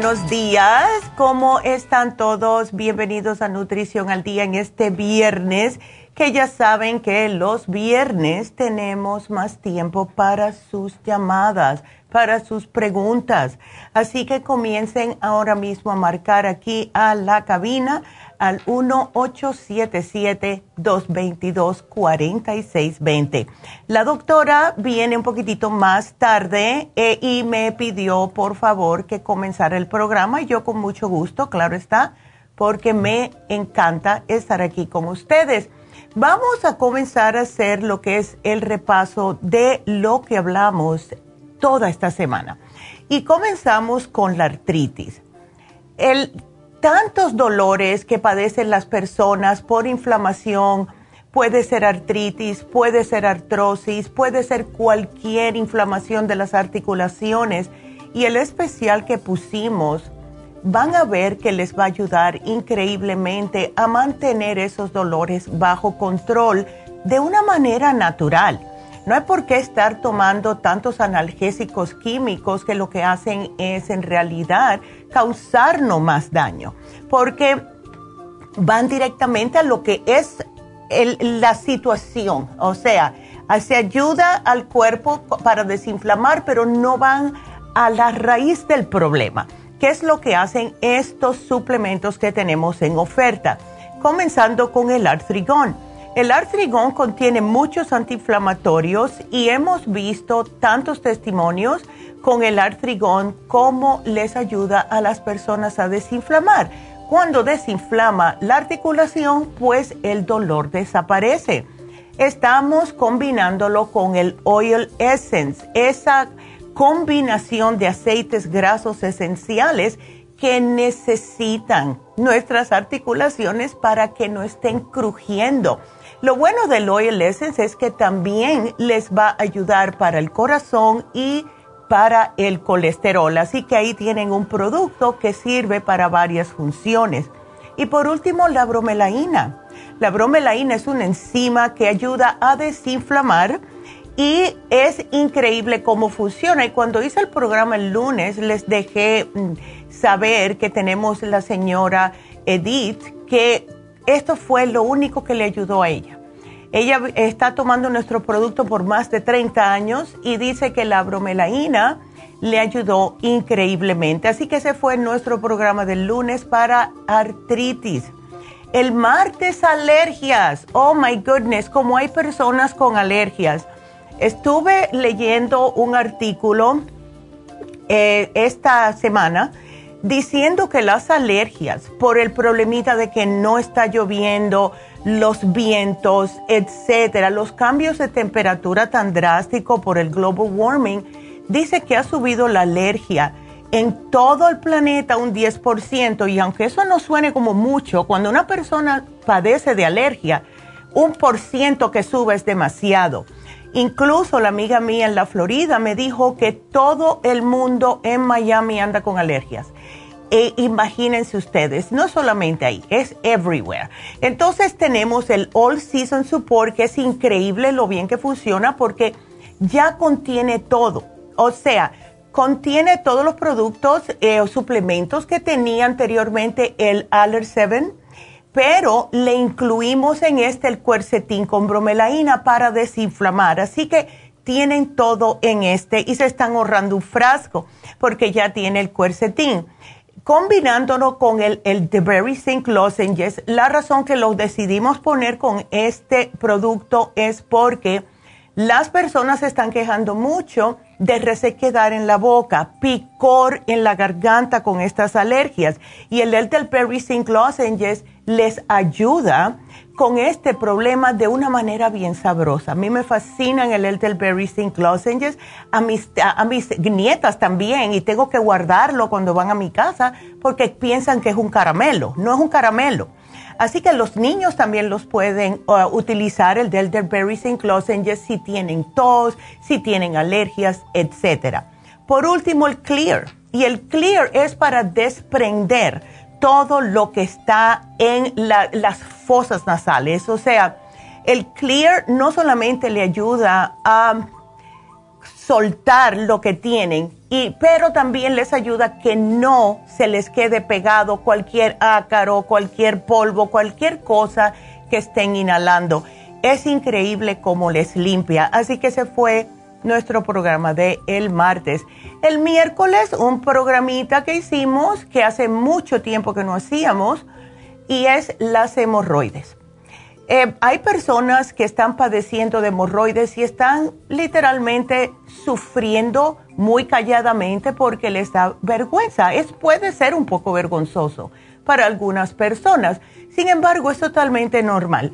Buenos días. ¿Cómo están todos? Bienvenidos a Nutrición al Día en este viernes, que ya saben que los viernes tenemos más tiempo para sus llamadas, para sus preguntas. Así que comiencen ahora mismo a marcar aquí a la cabina al 1-877-222-4620. La doctora viene un poquitito más tarde eh, y me pidió por favor que comenzara el programa y yo con mucho gusto, claro está, porque me encanta estar aquí con ustedes. Vamos a comenzar a hacer lo que es el repaso de lo que hablamos toda esta semana. Y comenzamos con la artritis. El tantos dolores que padecen las personas por inflamación, puede ser artritis, puede ser artrosis, puede ser cualquier inflamación de las articulaciones. Y el especial que pusimos, van a ver que les va a ayudar increíblemente a mantener esos dolores bajo control de una manera natural. No hay por qué estar tomando tantos analgésicos químicos que lo que hacen es en realidad causarnos más daño, porque van directamente a lo que es la situación, o sea, se ayuda al cuerpo para desinflamar, pero no van a la raíz del problema. ¿Qué es lo que hacen estos suplementos que tenemos en oferta? Comenzando con el artrigón el artrigón contiene muchos antiinflamatorios y hemos visto tantos testimonios con el artrigón cómo les ayuda a las personas a desinflamar. Cuando desinflama la articulación, pues el dolor desaparece. Estamos combinándolo con el Oil Essence, esa combinación de aceites grasos esenciales que necesitan nuestras articulaciones para que no estén crujiendo lo bueno del Oil Essence es que también les va a ayudar para el corazón y para el colesterol. Así que ahí tienen un producto que sirve para varias funciones. Y por último, la bromelaína. La bromelaína es una enzima que ayuda a desinflamar y es increíble cómo funciona. Y cuando hice el programa el lunes, les dejé mm, saber que tenemos la señora Edith, que esto fue lo único que le ayudó a ella. Ella está tomando nuestro producto por más de 30 años y dice que la bromelaína le ayudó increíblemente. Así que ese fue nuestro programa del lunes para artritis. El martes alergias. Oh my goodness, como hay personas con alergias. Estuve leyendo un artículo eh, esta semana diciendo que las alergias por el problemita de que no está lloviendo, los vientos, etcétera, los cambios de temperatura tan drásticos por el global warming, dice que ha subido la alergia en todo el planeta un 10% y aunque eso no suene como mucho, cuando una persona padece de alergia, un por ciento que sube es demasiado. Incluso la amiga mía en la Florida me dijo que todo el mundo en Miami anda con alergias. E imagínense ustedes, no solamente ahí, es everywhere. Entonces tenemos el All Season Support, que es increíble lo bien que funciona porque ya contiene todo. O sea, contiene todos los productos eh, o suplementos que tenía anteriormente el Aller 7, pero le incluimos en este el cuercetín con bromelaína para desinflamar. Así que tienen todo en este y se están ahorrando un frasco porque ya tiene el cuercetín combinándolo con el, el The Berry Zinc Lozenges, la razón que lo decidimos poner con este producto es porque las personas se están quejando mucho de resequedad en la boca, picor en la garganta con estas alergias. Y el Berry Zinc Lozenges les ayuda con este problema de una manera bien sabrosa. A mí me fascinan el Elderberry Zinc Lozenges, a mis, nietas también, y tengo que guardarlo cuando van a mi casa porque piensan que es un caramelo. No es un caramelo. Así que los niños también los pueden uh, utilizar el Elderberry Zinc Lozenges si tienen tos, si tienen alergias, etc. Por último, el Clear. Y el Clear es para desprender todo lo que está en las fosas nasales. O sea, el clear no solamente le ayuda a soltar lo que tienen, y, pero también les ayuda que no se les quede pegado cualquier ácaro, cualquier polvo, cualquier cosa que estén inhalando. Es increíble cómo les limpia. Así que se fue nuestro programa de el martes. El miércoles un programita que hicimos que hace mucho tiempo que no hacíamos y es las hemorroides. Eh, hay personas que están padeciendo de hemorroides y están literalmente sufriendo muy calladamente porque les da vergüenza. Es, puede ser un poco vergonzoso para algunas personas. Sin embargo, es totalmente normal.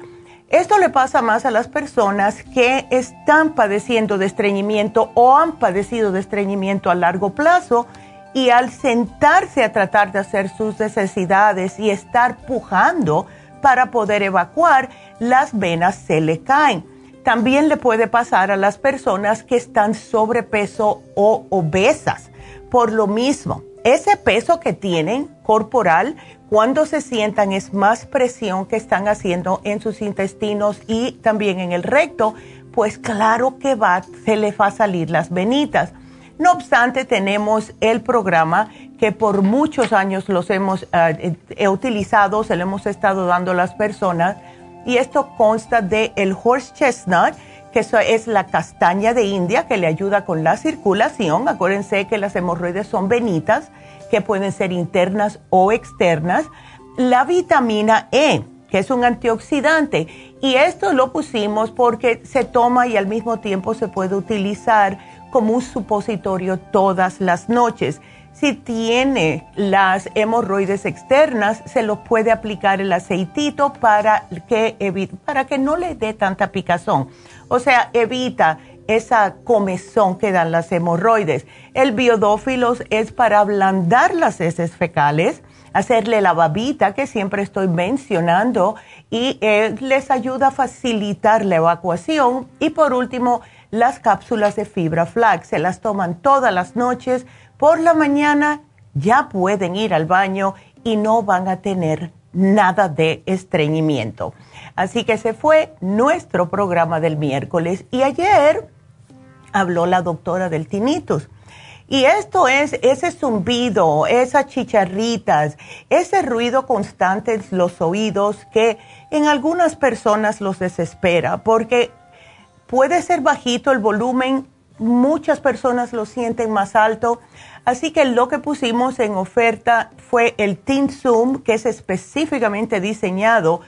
Esto le pasa más a las personas que están padeciendo de estreñimiento o han padecido de estreñimiento a largo plazo y al sentarse a tratar de hacer sus necesidades y estar pujando para poder evacuar, las venas se le caen. También le puede pasar a las personas que están sobrepeso o obesas. Por lo mismo, ese peso que tienen corporal, cuando se sientan es más presión que están haciendo en sus intestinos y también en el recto, pues claro que va, se le va a salir las venitas. No obstante, tenemos el programa que por muchos años los hemos uh, utilizado, se lo hemos estado dando a las personas, y esto consta de el horse chestnut, que es la castaña de India que le ayuda con la circulación. Acuérdense que las hemorroides son venitas que pueden ser internas o externas. La vitamina E, que es un antioxidante. Y esto lo pusimos porque se toma y al mismo tiempo se puede utilizar como un supositorio todas las noches. Si tiene las hemorroides externas, se lo puede aplicar el aceitito para que, para que no le dé tanta picazón. O sea, evita esa comezón que dan las hemorroides. El biodófilos es para ablandar las heces fecales, hacerle la babita que siempre estoy mencionando y eh, les ayuda a facilitar la evacuación. Y por último, las cápsulas de fibra flax. Se las toman todas las noches. Por la mañana ya pueden ir al baño y no van a tener nada de estreñimiento. Así que se fue nuestro programa del miércoles y ayer habló la doctora del tinnitus. Y esto es ese zumbido, esas chicharritas, ese ruido constante en los oídos que en algunas personas los desespera porque puede ser bajito el volumen, muchas personas lo sienten más alto. Así que lo que pusimos en oferta fue el Tin Zoom, que es específicamente diseñado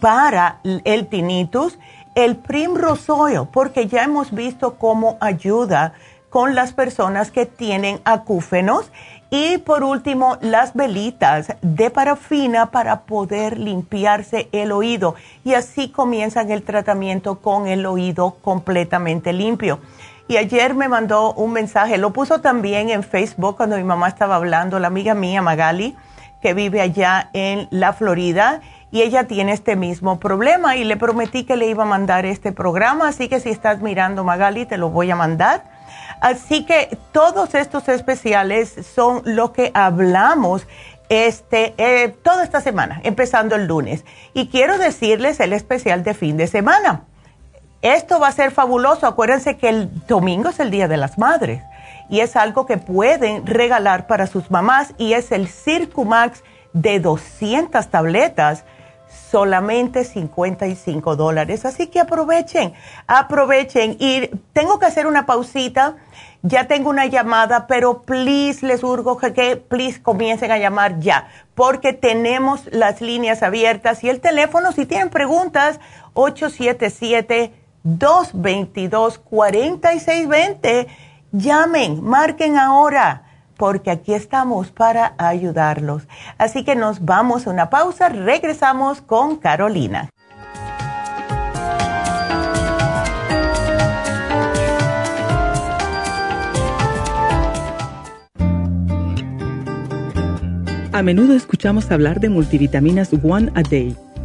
para el tinnitus, el Primrose porque ya hemos visto cómo ayuda con las personas que tienen acúfenos. Y por último, las velitas de parafina para poder limpiarse el oído. Y así comienzan el tratamiento con el oído completamente limpio. Y ayer me mandó un mensaje, lo puso también en Facebook cuando mi mamá estaba hablando, la amiga mía Magali, que vive allá en la Florida, y ella tiene este mismo problema y le prometí que le iba a mandar este programa, así que si estás mirando Magali, te lo voy a mandar Así que todos estos especiales son lo que hablamos este, eh, toda esta semana, empezando el lunes. Y quiero decirles el especial de fin de semana. Esto va a ser fabuloso. Acuérdense que el domingo es el Día de las Madres y es algo que pueden regalar para sus mamás y es el Circumax de 200 tabletas solamente 55 dólares. Así que aprovechen, aprovechen. Y tengo que hacer una pausita. Ya tengo una llamada, pero please les urgo que, please comiencen a llamar ya, porque tenemos las líneas abiertas y el teléfono, si tienen preguntas, 877-222-4620. Llamen, marquen ahora porque aquí estamos para ayudarlos. Así que nos vamos a una pausa, regresamos con Carolina. A menudo escuchamos hablar de multivitaminas One a Day,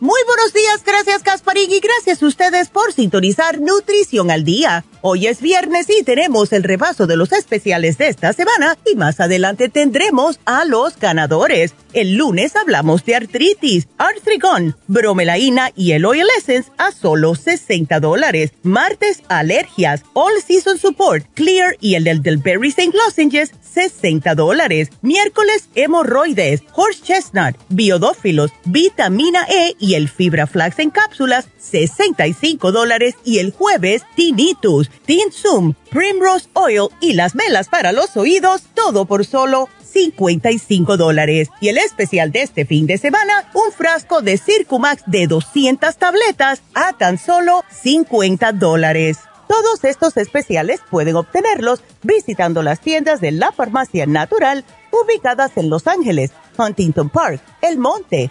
Muy buenos días, gracias Casparín y gracias a ustedes por sintonizar Nutrición al Día. Hoy es viernes y tenemos el repaso de los especiales de esta semana y más adelante tendremos a los ganadores. El lunes hablamos de artritis, artricón, bromelaína y el oil essence a solo 60 dólares. Martes, alergias, all season support, clear y el del, del berry St. Lozenges, 60 dólares. Miércoles, hemorroides, horse chestnut, biodófilos, vitamina E el fibra flax en cápsulas, 65 dólares. Y el jueves, tinnitus, tinsum, primrose oil y las velas para los oídos, todo por solo 55 dólares. Y el especial de este fin de semana, un frasco de Circumax de 200 tabletas a tan solo 50 dólares. Todos estos especiales pueden obtenerlos visitando las tiendas de la farmacia natural ubicadas en Los Ángeles, Huntington Park, El Monte,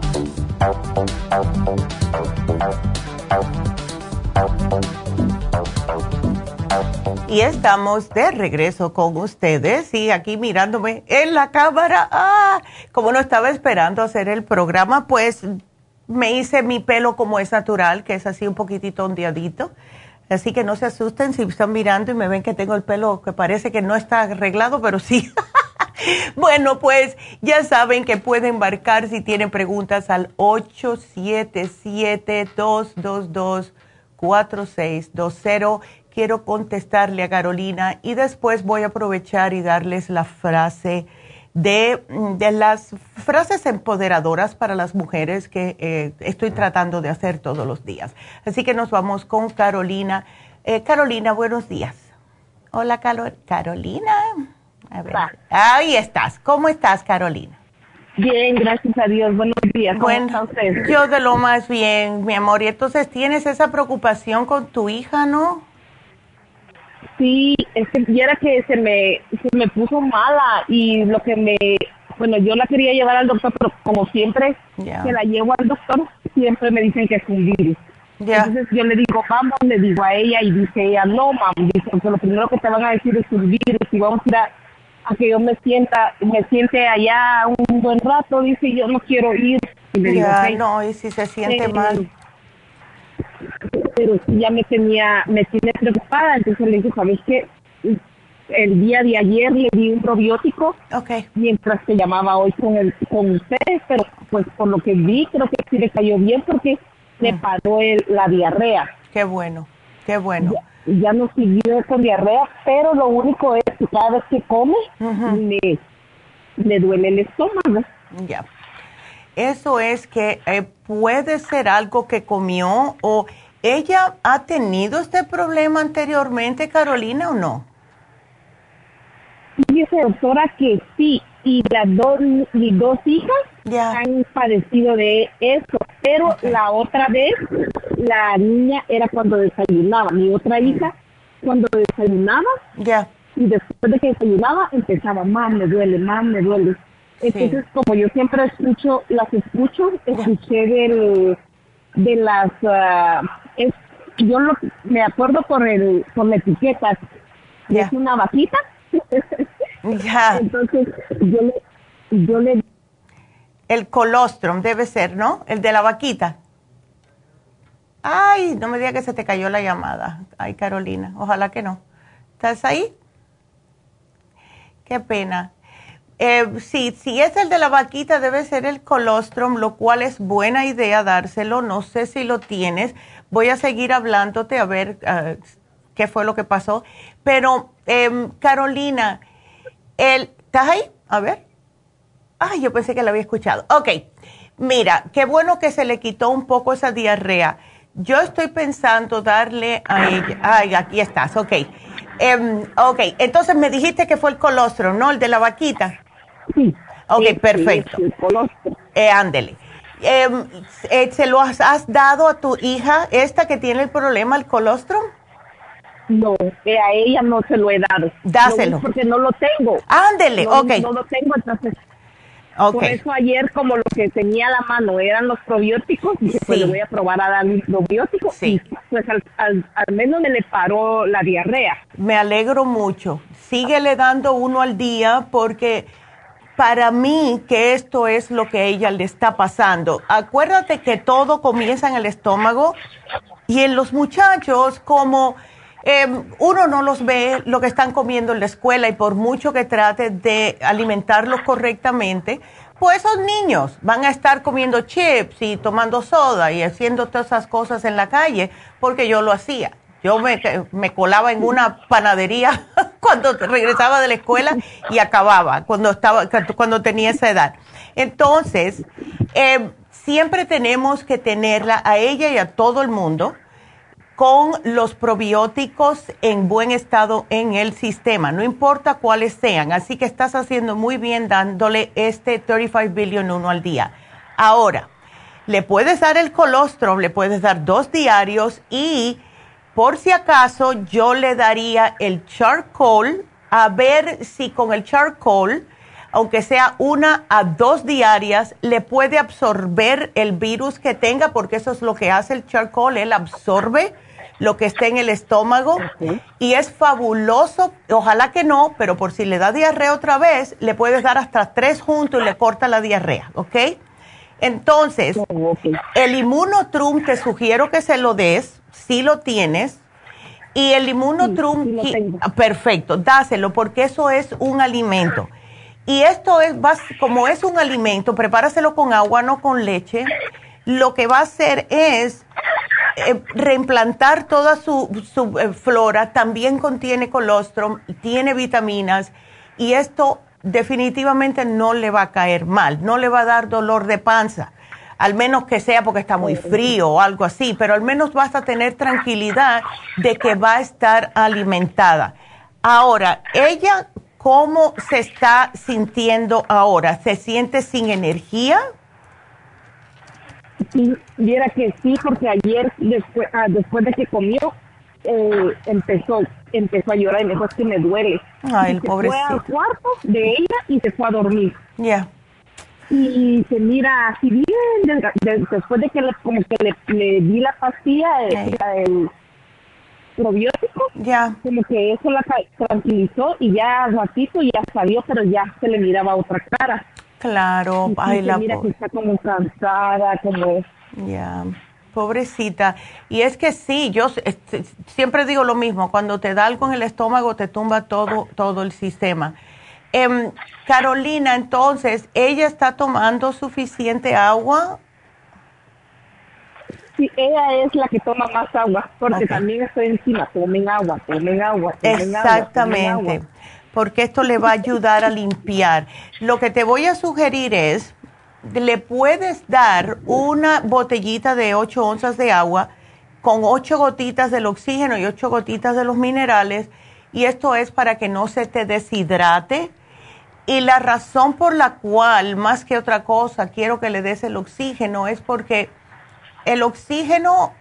Y estamos de regreso con ustedes y aquí mirándome en la cámara. Ah, como no estaba esperando hacer el programa, pues me hice mi pelo como es natural, que es así un poquitito ondeadito. Así que no se asusten si están mirando y me ven que tengo el pelo que parece que no está arreglado, pero sí. bueno, pues ya saben que pueden marcar si tienen preguntas al 877-222-4620 quiero contestarle a Carolina y después voy a aprovechar y darles la frase de, las frases empoderadoras para las mujeres que eh, estoy tratando de hacer todos los días. Así que nos vamos con Carolina. Eh, Carolina, buenos días. Hola, Carolina. A ver. Ahí estás. ¿Cómo estás, Carolina? Bien, gracias a Dios. Buenos días. ¿Cómo está usted? Yo de lo más bien, mi amor. Y entonces tienes esa preocupación con tu hija, ¿no? Sí, es que viera que se me, se me puso mala y lo que me, bueno, yo la quería llevar al doctor, pero como siempre que la llevo al doctor, siempre me dicen que es un virus. Entonces yo le digo, vamos, le digo a ella y dice ella, no, mamá, dice, porque lo primero que te van a decir es un virus y vamos a ir a, que yo me sienta, me siente allá un buen rato, dice, yo no quiero ir. Y le digo, no, y si se siente mal pero ya me tenía, me tiene preocupada, entonces le dije, ¿sabes qué? El día de ayer le di un probiótico okay. mientras se llamaba hoy con el con ustedes, pero pues por lo que vi creo que sí le cayó bien porque le mm. paró el, la diarrea. Qué bueno, qué bueno. Ya, no siguió con diarrea, pero lo único es que cada vez que come le, le duele el estómago. Ya. Eso es que eh, puede ser algo que comió o ¿Ella ha tenido este problema anteriormente, Carolina, o no? Dice doctora que sí, y las dos, mis dos hijas han padecido de eso, pero la otra vez la niña era cuando desayunaba, mi otra hija cuando desayunaba, ya. y después de que desayunaba empezaba, más me duele, más me duele. Entonces, como yo siempre escucho, las escucho, escuché del, de las uh, es, yo lo, me acuerdo por el por la etiqueta, es una vaquita. ya. Entonces, yo le, yo le... El colostrum debe ser, ¿no? El de la vaquita. Ay, no me diga que se te cayó la llamada. Ay, Carolina, ojalá que no. ¿Estás ahí? Qué pena. Eh, sí, si es el de la vaquita, debe ser el colostrum, lo cual es buena idea dárselo. No sé si lo tienes. Voy a seguir hablándote a ver ah, qué fue lo que pasó. Pero, em, Carolina, el, ¿estás ahí? A ver. Ay, yo pensé que la había escuchado. Ok, mira, qué bueno que se le quitó un poco esa diarrea. Yo estoy pensando darle a ella. Ay, aquí estás, ok. Um, ok, entonces me dijiste que fue el colostrum, ¿no? El de la vaquita. Sí. Ok, perfecto. Eh, ándele. Em, eh, ¿Se lo has, dado a tu hija, esta que tiene el problema, el colostrum? No, eh, a ella no se lo he dado. Dáselo. porque no lo tengo. Ándele, no, ok. No lo tengo, entonces por eso ayer, como lo que tenía a la mano eran los probióticos, dije, pues le voy a probar a dar un probiótico. Sí. Y pues al, menos me le paró la diarrea. Me alegro mucho. Síguele dando uno al día porque para mí que esto es lo que a ella le está pasando. Acuérdate que todo comienza en el estómago y en los muchachos como... Em, uno no los ve lo que están comiendo en la escuela y por mucho que trate de alimentarlos correctamente, pues esos niños van a estar comiendo chips y tomando soda y haciendo todas esas cosas en la calle porque yo lo hacía. Yo me, me colaba en una panadería cuando regresaba de la escuela y acababa cuando, estaba, cuando tenía esa edad. Entonces, em, siempre tenemos que tenerla a ella y a todo el mundo con los probióticos en buen estado en el sistema, no importa cuáles sean. Así que estás haciendo muy bien dándole este 35 billion uno al día. Ahora, le puedes dar el colostrum, le puedes dar dos diarios y por si acaso yo le daría el charcoal a ver si con el charcoal, aunque sea una a dos diarias, le puede absorber el virus que tenga, porque eso es lo que hace el charcoal, él absorbe lo que esté en el estómago y es fabuloso, ojalá que no, pero por si le da diarrea otra vez, le puedes dar hasta tres juntos y le corta la diarrea, ¿ok? Entonces, oh, el inmunotrum te sugiero que se lo des, si lo tienes, y el inmunotrum, perfecto, dáselo porque eso es un alimento. Y esto es, como es un alimento, prepáraselo con agua, no con leche. Lo que va a hacer es eh, reimplantar toda su, eh, flora, también contiene colostrum, tiene vitaminas y esto definitivamente no le va a caer mal, no le va a dar dolor de panza, al menos que sea porque está muy frío o algo así, pero al menos vas a tener tranquilidad de que va a estar alimentada. Ahora, ella, ¿cómo se está sintiendo ahora? ¿Se siente sin energía? Sí, viera que sí, porque ayer, después, ah, después de que comió, eh, empezó empezó a llorar y me dijo, que me duele. Ay, el se fue al cuarto de ella y se fue a dormir. Ya. Y se mira así bien, después de que le, como que le, di la pastilla, el, probiótico, ya. como que eso la tranquilizó y ya ratito ya salió, pero ya se le miraba otra cara. Claro, ay, la mira que está como cansada, como... Ya, pobrecita. Y es que sí, yo siempre digo lo mismo, cuando te da algo en el estómago te tumba todo, todo el sistema. Em, Carolina, entonces, ¿ella está tomando suficiente agua? Sí, ella es la que toma más agua, porque también estoy encima, tomen agua, tomen agua, tomen Exactamente. agua. Exactamente porque esto le va a ayudar a limpiar. Lo que te voy a sugerir es, le puedes dar una botellita de 8 onzas de agua con 8 gotitas del oxígeno y 8 gotitas de los minerales, y esto es para que no se te deshidrate. Y la razón por la cual, más que otra cosa, quiero que le des el oxígeno es porque el oxígeno,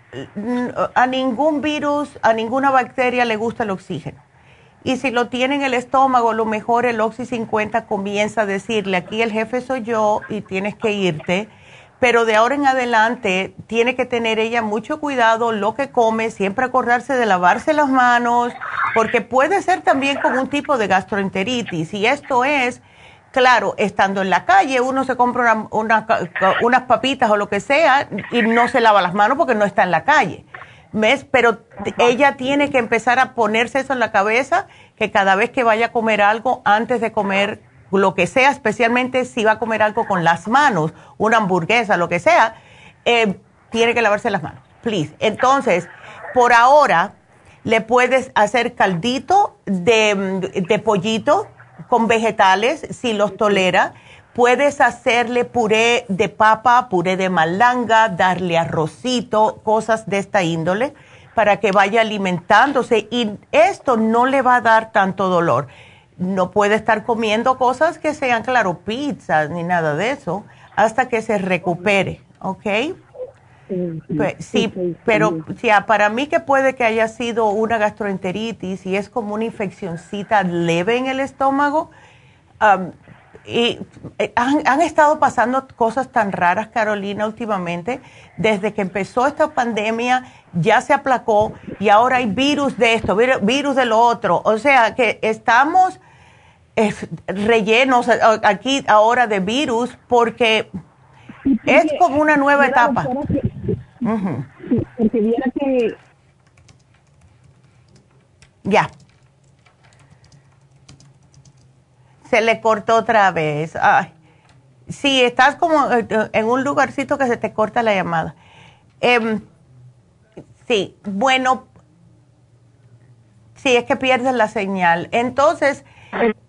a ningún virus, a ninguna bacteria le gusta el oxígeno. Y si lo tiene en el estómago, lo mejor el Oxy 50 comienza a decirle, aquí el jefe soy yo y tienes que irte. Pero de ahora en adelante tiene que tener ella mucho cuidado lo que come, siempre acordarse de lavarse las manos, porque puede ser también con un tipo de gastroenteritis. Y esto es, claro, estando en la calle, uno se compra unas papitas o lo que sea y no se lava las manos porque no está en la calle. ¿Ves? Pero ella tiene que empezar a ponerse eso en la cabeza, que cada vez que vaya a comer algo, antes de comer lo que sea, especialmente si va a comer algo con las manos, una hamburguesa, lo que sea, eh, tiene que lavarse las manos, please. Entonces, por ahora, le puedes hacer caldito de, de pollito con vegetales, si los tolera Puedes hacerle puré de papa, puré de malanga, darle arrocito, cosas de esta índole para que vaya alimentándose y esto no le va a dar tanto dolor. No puede estar comiendo cosas que sean, claro, pizzas ni nada de eso hasta que se recupere, ¿ok? Sí, pero para mí que puede que haya sido una gastroenteritis y es como una infeccióncita leve en el estómago. Y eh, han, estado pasando cosas tan raras, Carolina, últimamente. Desde que empezó esta pandemia ya se aplacó y ahora hay virus de esto, virus de lo otro. O sea que estamos rellenos aquí ahora de virus porque es como una nueva etapa. Porque viera que... Ya. Se le cortó otra vez. Ay. Sí, estás como eh, en un lugarcito que se te corta la llamada. Em, sí, bueno, sí, es que pierdes la señal. Entonces,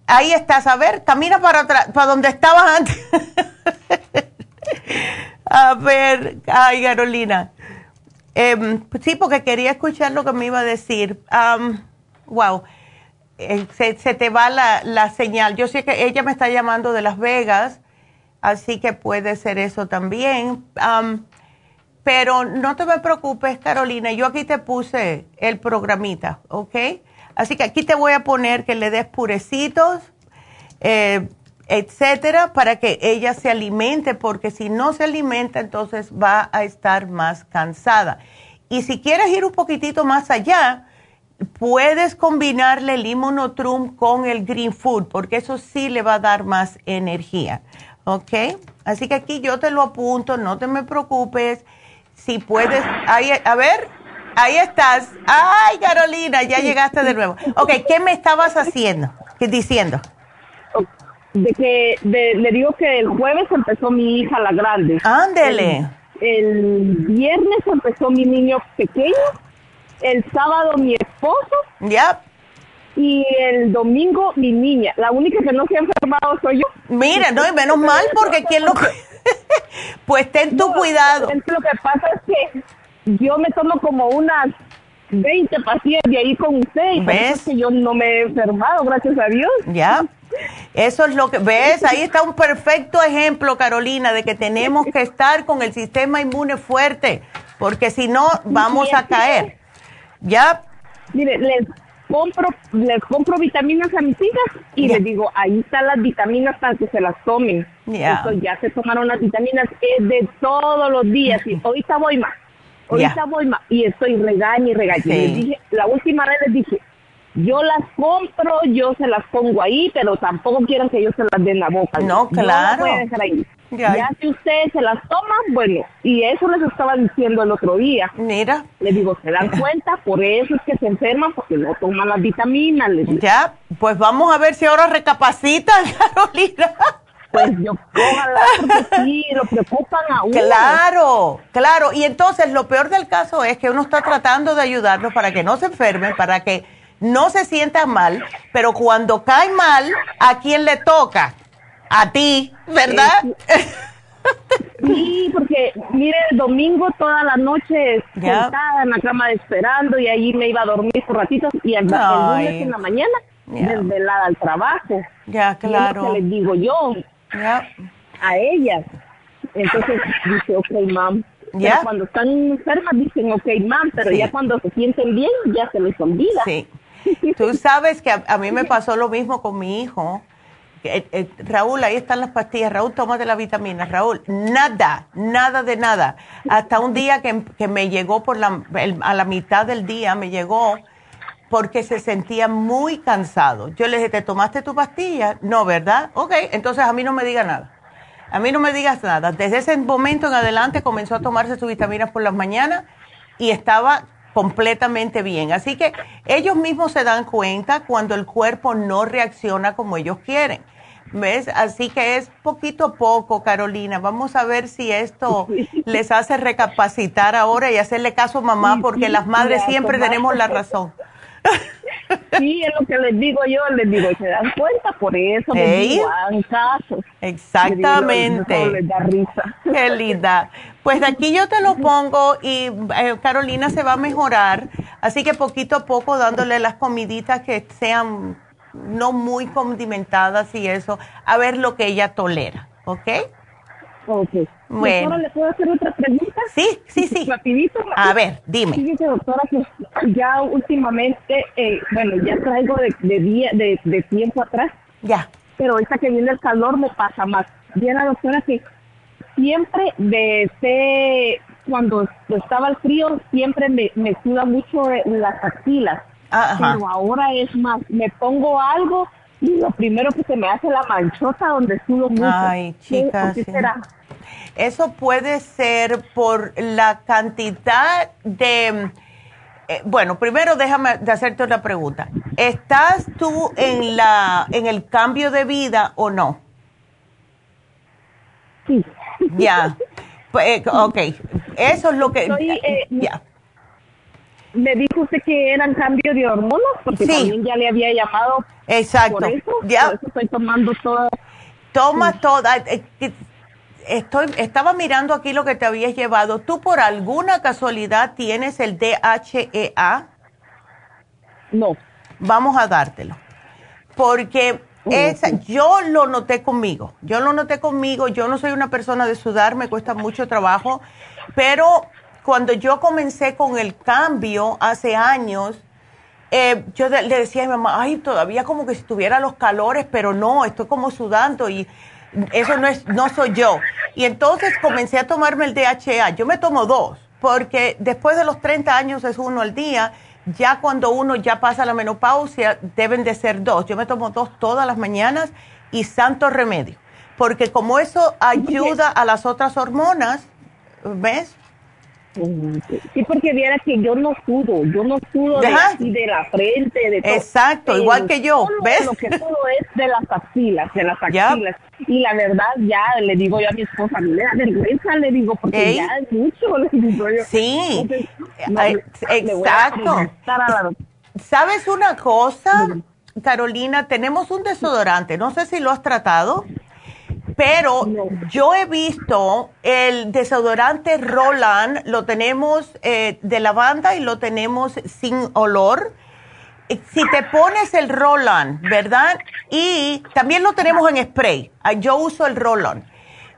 ahí estás. A ver, camina para atrás, para donde estabas antes. A ver, ay, Carolina. Em, sí, porque quería escuchar lo que me iba a decir. wow, eh, se, te va la, señal. Yo sé que ella me está llamando de Las Vegas, así que puede ser eso también. pero no te me preocupes, Carolina. Yo aquí te puse el programita, ¿ok? Así que aquí te voy a poner que le des purecitos. Eh, etcétera, para que ella se alimente, porque si no se alimenta, entonces va a estar más cansada. Y si quieres ir un poquitito más allá, puedes combinarle el limonotrum con el green food, porque eso sí le va a dar más energía. ¿Ok? Así que aquí yo te lo apunto, no te me preocupes. Si puedes, ahí, a ver, ahí estás. Ay, Carolina, ya llegaste de nuevo. Ok, ¿qué me estabas haciendo? ¿Qué diciendo? de que le digo que el jueves empezó mi hija la grande. Ándele. El, viernes empezó mi niño pequeño, el sábado mi esposo. Ya. Y el domingo mi niña. La única que no se ha enfermado soy yo. Mira, no, y menos mal porque quién lo... pues ten tu cuidado. Lo que pasa es que yo me tomo como unas 20 pacientes de ahí con usted y ¿Ves? que yo no me he enfermado, gracias a Dios. Ya. Eso es lo que, ves, ahí está un perfecto ejemplo, Carolina, de que tenemos que estar con el sistema inmune fuerte, porque si no, vamos a caer. ¿Ya? Mire, les compro, les compro vitaminas a mis hijas y les digo, ahí están las vitaminas para que se las tomen. ya se tomaron las vitaminas es de todos los días y ahorita voy más, ahorita voy más y estoy regaña y regaña. Les dije, la última vez les dije, yo las compro, yo se las pongo ahí, pero tampoco quiero que ellos se las den la boca. No, claro. Ya. si ustedes se las toman, bueno, y eso les estaba diciendo el otro día. Mira. Les digo, se dan cuenta, por eso es que se enferman, porque no toman las vitaminas. Ya, pues vamos a ver si ahora recapacitan, Carolina. Pues yo, ojalá, porque sí, lo preocupan a uno. Claro, claro. Y entonces lo peor del caso es que uno está tratando de ayudarlos para que no se enfermen, para que no se sienta mal, pero cuando cae mal, ¿a quién le toca? A ti, ¿verdad? Sí, porque mire, el domingo toda la noche sentada en la cama esperando y ahí me iba a dormir por ratitos y el, lunes en la mañana desvelada al trabajo. Ya, claro. Y les digo yo a ellas. Entonces dice, ok, mam, ¿Ya? cuando están enfermas dicen, ok, mam, pero ya cuando se sienten bien, ya se les olvida. Sí. Tú sabes que a, mí me pasó lo mismo con mi hijo. Eh, eh, Raúl, ahí están las pastillas. Raúl, de la vitamina. Raúl, nada, nada de nada. Hasta un día que, me llegó por la, a la mitad del día, me llegó porque se sentía muy cansado. Yo le dije, ¿te tomaste tu pastilla? No, ¿verdad? Ok, entonces a mí no me diga nada. A mí no me digas nada. Desde ese momento en adelante comenzó a tomarse sus vitaminas por las mañanas y estaba completamente bien. Así que ellos mismos se dan cuenta cuando el cuerpo no reacciona como ellos quieren. ¿Ves? Así que es poquito a poco, Carolina. Vamos a ver si esto les hace recapacitar ahora y hacerle caso a mamá, porque las madres siempre tenemos la razón. Sí, es lo que les digo yo, les digo, se dan cuenta, por eso les digo, caso. Exactamente. les da risa. Qué linda. Pues de aquí yo te lo pongo y eh, Carolina se va a mejorar, así que poquito a poco dándole las comiditas que sean no muy condimentadas y eso, a ver lo que ella tolera, ¿ok? Ok. Bueno. ¿le puedo hacer otra pregunta? Sí, sí, sí. Rapidito, A ver, dime. Fíjese, doctora, que ya últimamente, eh, bueno, ya traigo de, de, día, de, de tiempo atrás. Ya. Pero ahorita que viene el calor me pasa más. Viene la doctora que siempre desde cuando estaba el frío siempre me, me suda mucho las axilas. Pero ahora es más, me pongo algo y lo primero que se me hace la manchota donde sudo mucho. Ay, chicas. ¿Qué, será? Eso puede ser por la cantidad de... Eh, bueno, primero déjame de hacerte una pregunta. ¿Estás tú en, la, en el cambio de vida o no? Sí. Ya. Pues, eh, ok, eso es lo que... Eh, ya. Me dijo usted que eran cambios de hormonas, porque también ya le había llamado. Exacto. Por eso, ya. Por eso estoy tomando toda. Toma toda. Eh, estoy, estaba mirando aquí lo que te habías llevado. ¿Tú por alguna casualidad tienes el DHEA? No. Vamos a dártelo. Porque esa, yo lo noté conmigo, yo lo noté conmigo, yo no soy una persona de sudar, me cuesta mucho trabajo, pero cuando yo comencé con el cambio hace años, eh, yo le decía a mi mamá, ay, todavía como que si tuviera los calores, pero no, estoy como sudando y eso no, es, no soy yo. Y entonces comencé a tomarme el DHA, yo me tomo dos, porque después de los 30 años es uno al día ya cuando uno ya pasa la menopausia, deben de ser dos. Yo me tomo dos todas las mañanas y santo remedio. Porque como eso ayuda a las otras hormonas, ¿ves? Sí, porque viera que yo no sudo, yo no sudo de, de la frente, de todo. Exacto, igual que yo, ¿ves? Lo que sudo es de las axilas, de las axilas. Y la verdad, ya le digo yo a mi esposa, no le da vergüenza, le digo, porque ya es mucho, le digo yo. Sí, exacto. ¿Sabes una cosa, Carolina? Tenemos un desodorante, no sé si lo has tratado. Pero yo he visto el desodorante Roland, lo tenemos eh, de lavanda y lo tenemos sin olor. Eh, si te pones el Roland, ¿verdad? Y también lo tenemos en spray. Ah, yo uso el Roland.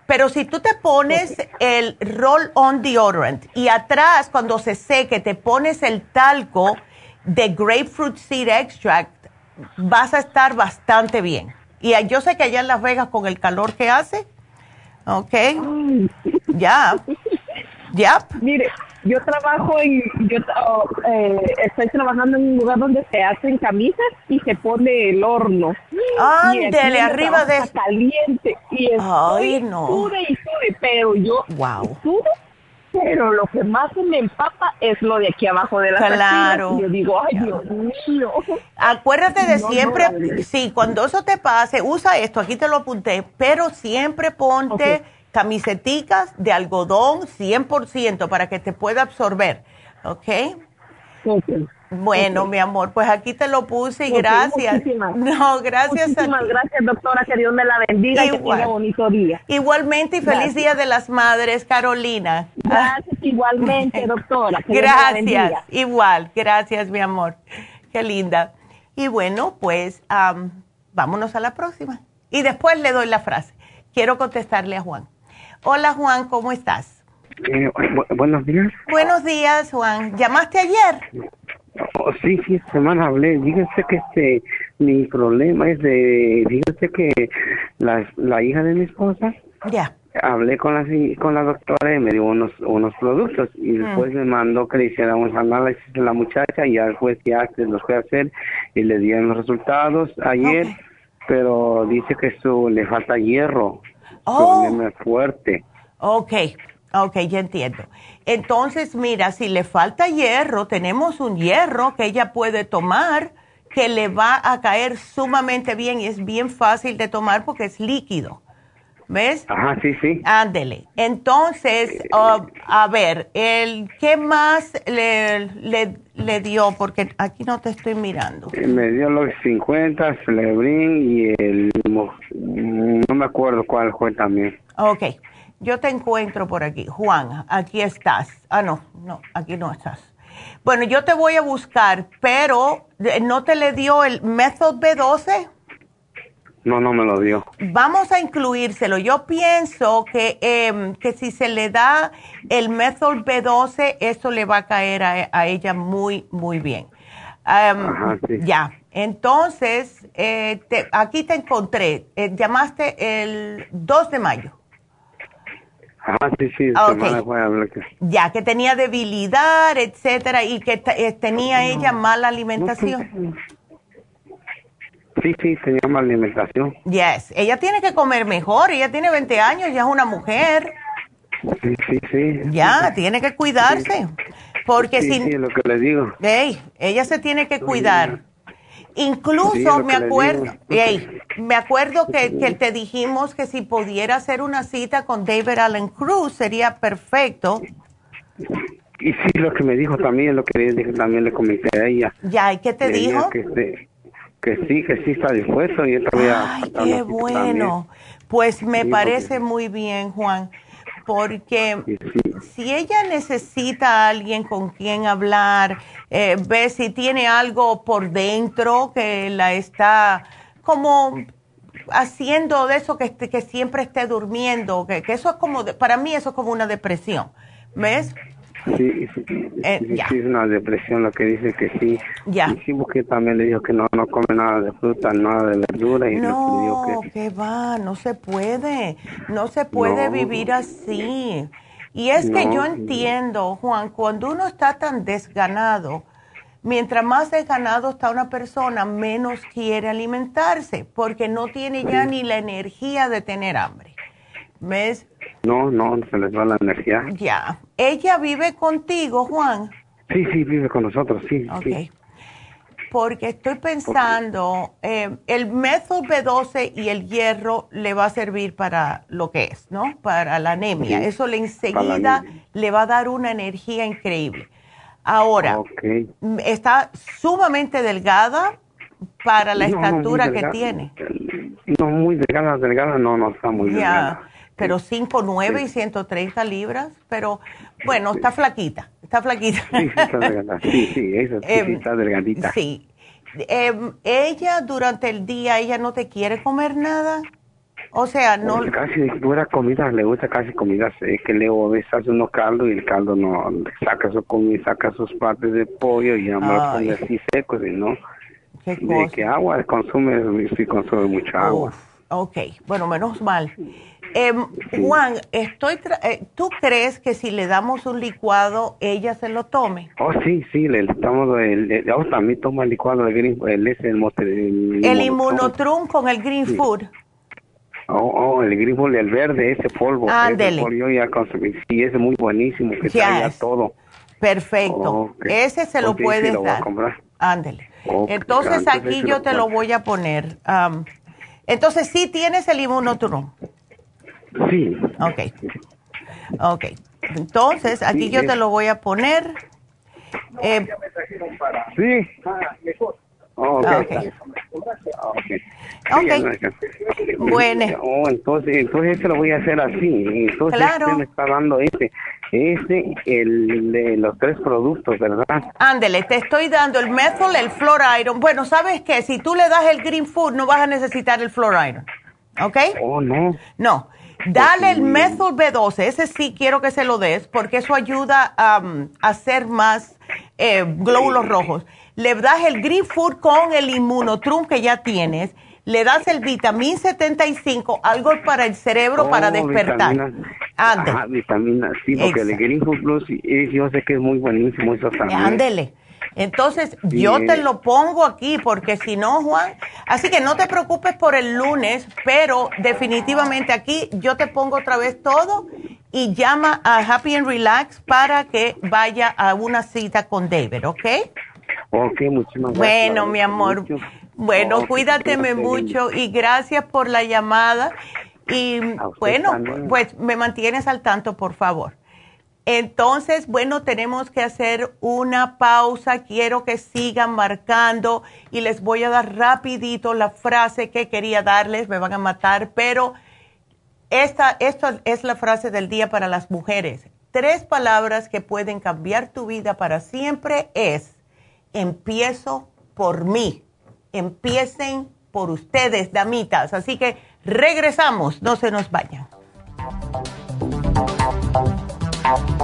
Pero si tú te pones el roll-on deodorant y atrás cuando se seque te pones el talco de grapefruit seed extract, vas a estar bastante bien. Y yo sé que allá en Las Vegas con el calor que hace, ok, ya, ya. Mire, yo trabajo en, yo oh, eh, estoy trabajando en un lugar donde se hacen camisas y se pone el horno. Ándele, arriba de... Caliente. Y Ay, no. Sube y sube, pero yo wow. subo pero lo que más me empapa es lo de aquí abajo de la Claro. Yo digo, ay, Dios mío. Acuérdate de siempre, sí, cuando eso te pase, usa esto, aquí te lo apunté, pero siempre ponte camiseticas de algodón 100% para que te pueda absorber, ¿ok? Ok. Bueno, mi amor, pues aquí te lo puse y gracias. No, gracias muchísimas gracias, doctora. Que Dios me la bendiga y que tenga bonito día. Igualmente y feliz Día de las Madres, Carolina. Gracias, igualmente, doctora. gracias, igual. Gracias, mi amor. Qué linda. Y bueno, pues vámonos a la próxima. Y después le doy la frase. Quiero contestarle a Juan. Hola, Juan, ¿cómo estás? Eh, buenos días. Buenos días, Juan. ¿Llamaste ayer? Oh, sí, sí, semana hablé. Dígase que este, mi problema es de, dígase que la, la hija de mi esposa. Ya. Hablé con la, con la doctora y me dio unos, unos productos y mm. después me mandó que le hiciera un análisis de la muchacha y ya después ya los fue a hacer y le dieron los resultados ayer, pero dice que su, le falta hierro. Oh. es fuerte. Ok, ok, ya entiendo. Entonces, mira, si le falta hierro, tenemos un hierro que ella puede tomar que le va a caer sumamente bien y es bien fácil de tomar porque es líquido. ¿Ves? Ajá, sí, sí. Ándele. Entonces, uh, a ver, el, ¿qué más le, le, dio? Porque aquí no te estoy mirando. Eh, me dio los 50, Flebrin y el... No me acuerdo cuál fue también. Ok. Yo te encuentro por aquí. Juan, aquí estás. Ah, no, no, aquí no estás. Bueno, yo te voy a buscar, pero eh, ¿no te le dio el método B12? No, no me lo dio. Vamos a incluírselo. Yo pienso que, em, que si se le da el Method B12, eso le va a caer a, ella muy, muy bien. Ajá, sí. Ya. Entonces, eh, aquí te encontré. Eh, llamaste el 2 de mayo. Ah, sí, sí, okay. Ya, que tenía debilidad, etcétera, y que eh, tenía ella mala alimentación. Sí, sí, tenía mala alimentación. Yes, ella tiene que comer mejor, ella tiene 20 años, ya es una mujer. Sí, sí, sí. Ya, tiene que cuidarse. Porque sí, si... Sí, lo que le digo. Hey, ella se tiene que cuidar. Incluso me acuerdo, me acuerdo que, que, te dijimos que si pudiera hacer una cita con David Allen Cruz sería perfecto. Y sí, lo que me dijo también, lo que también le comenté a ella. Ya, ¿y qué te dijo? Que, que, sí, que sí está dispuesto y él Ay, qué bueno. Pues me parece muy bien, Juan porque si ella necesita a alguien con quien hablar, eh, ve si tiene algo por dentro que la está como haciendo de eso que, que siempre esté durmiendo, que, que eso es como, para mí eso es como una depresión, ¿ves? Sí, sí, Eh, sí, ya. sí, es una depresión lo que dice que sí. Ya. Y sí, porque también le dijo que no, no come nada de fruta, nada de verdura. Y le No, dijo que que va, no se puede, no se puede No. vivir así. Y es que yo entiendo, Juan, cuando uno está tan desganado, mientras más desganado está una persona, menos quiere alimentarse, porque no tiene ya ni la energía de tener hambre. ¿Ves? No, no, se les va la energía. Ya. Ella vive contigo, Juan. Sí, sí, vive con nosotros, sí. Ok. sí. Porque estoy pensando, eh, el método B12 y el hierro le va a servir para lo que es, ¿no? Para la anemia. Sí, Eso le enseguida anemia. le va a dar una energía increíble. Ahora, está sumamente delgada para la No, no, muy estatura que delgada. tiene. No, muy delgada, delgada, no, no está muy Ya, delgada. Pero 5'9 y 130 libras, pero bueno, está flaquita, está flaquita. Sí, sí, está delgada. Sí, sí, eso sí, sí, Em, está delgadita. Sí. Em, ella durante el día, ella no te quiere comer nada. O sea, no. Pues Casi pura comida, le gusta casi comida seca, que veces hace unos caldos y el caldo no, saca su comida, saca sus partes de pollo y Ay. pone así secos y no. ¿Qué De que agua consume, sí consume mucha agua. Uf, ok, bueno, menos mal. Em, Juan, estoy tra- eh, ¿tú crees que si le damos un licuado, ella se lo tome? Oh, sí, sí, le estamos, el, el- oh, también toma el licuado de green, el el, el, El inmunotrum. con el green Sí. food. Oh, oh, el green Bull, el verde, ese polvo. Ándele. Ese polvo ya consumí, sí, ese es muy buenísimo, que Yes. trae todo. Perfecto. Ok. Ese se lo Ok, sí, puedes lo dar. comprar. Ándele. Entonces antes aquí yo te lo voy a poner. entonces sí tienes el inmunotrum. Sí. Ok. Ok. Entonces aquí Sí, yo es- te lo voy a poner. Eh, Sí. Ah, ok. Ok. Ok. Sí, ya no alcanza. Bueno. Oh, entonces, entonces eso lo voy a hacer así. Entonces Claro. usted me está dando este, este, el de los tres productos, ¿verdad? ándele, te estoy dando el methyl, el flor iron. Bueno, ¿sabes qué? Si tú le das el green food, no vas a necesitar el flor iron. ¿Ok? Oh, no. No. Dale el methyl B12, ese sí quiero que se lo des, porque eso ayuda um, a hacer más eh, glóbulos rojos. Le das el green food con el inmunotrum que ya tienes. Le das el vitamin 75, algo para el cerebro para Oh, despertar. vitamina. Ande. Ah, vitamina, sí, porque el. Green Food Plus, yo sé que es muy buenísimo eso también. Ándele. Entonces, yo te lo pongo aquí porque si no, Juan, así que no te preocupes por el lunes, pero definitivamente aquí yo te pongo otra vez todo y llama a Happy and Relax para que vaya a una cita con David, ¿ok? Ok, muchísimas gracias. Bueno, mi amor. Mucho. Bueno, Ok, cuídateme mucho y gracias por la llamada. Y bueno, también. pues me mantienes al tanto, por favor. Entonces, bueno, tenemos que hacer una pausa. Quiero que sigan marcando y les voy a dar rapidito la frase que quería darles. Me van a matar, pero esta, esta es la frase del día para las mujeres. Tres palabras que pueden cambiar tu vida para siempre es, empiezo por mí. Empiecen por ustedes, damitas. Así que regresamos, no se nos vayan. Thank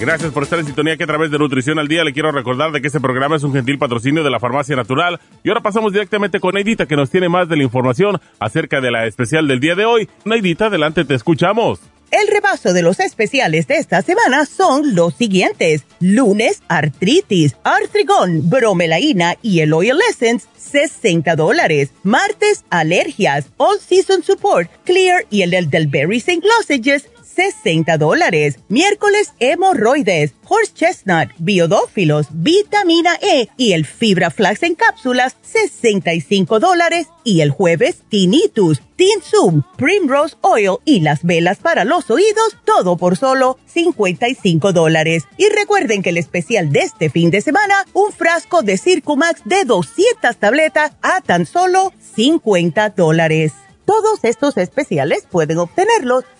Gracias por estar en sintonía que a través de Nutrición al Día le quiero recordar de que este programa es un gentil patrocinio de la Farmacia Natural. Y ahora pasamos directamente con Neidita que nos tiene más de la información acerca de la especial del día de hoy. Neidita, adelante, te escuchamos. El repaso de los especiales de esta semana son los siguientes. Lunes, artritis, artrigón, bromelaína y el oil essence, 60 dólares. Martes, alergias, all season support, clear y el del berry St. Lozenges, 60 dólares. Miércoles, hemorroides, horse chestnut, biodófilos, vitamina E y el fibra flax en cápsulas, 65 dólares. Y el jueves, tinnitus, tinsum, primrose oil y las velas para los oídos, todo por solo 55 dólares. Y recuerden que el especial de este fin de semana, un frasco de Circumax de 200 tabletas a tan solo 50 dólares. Todos estos especiales pueden obtenerlos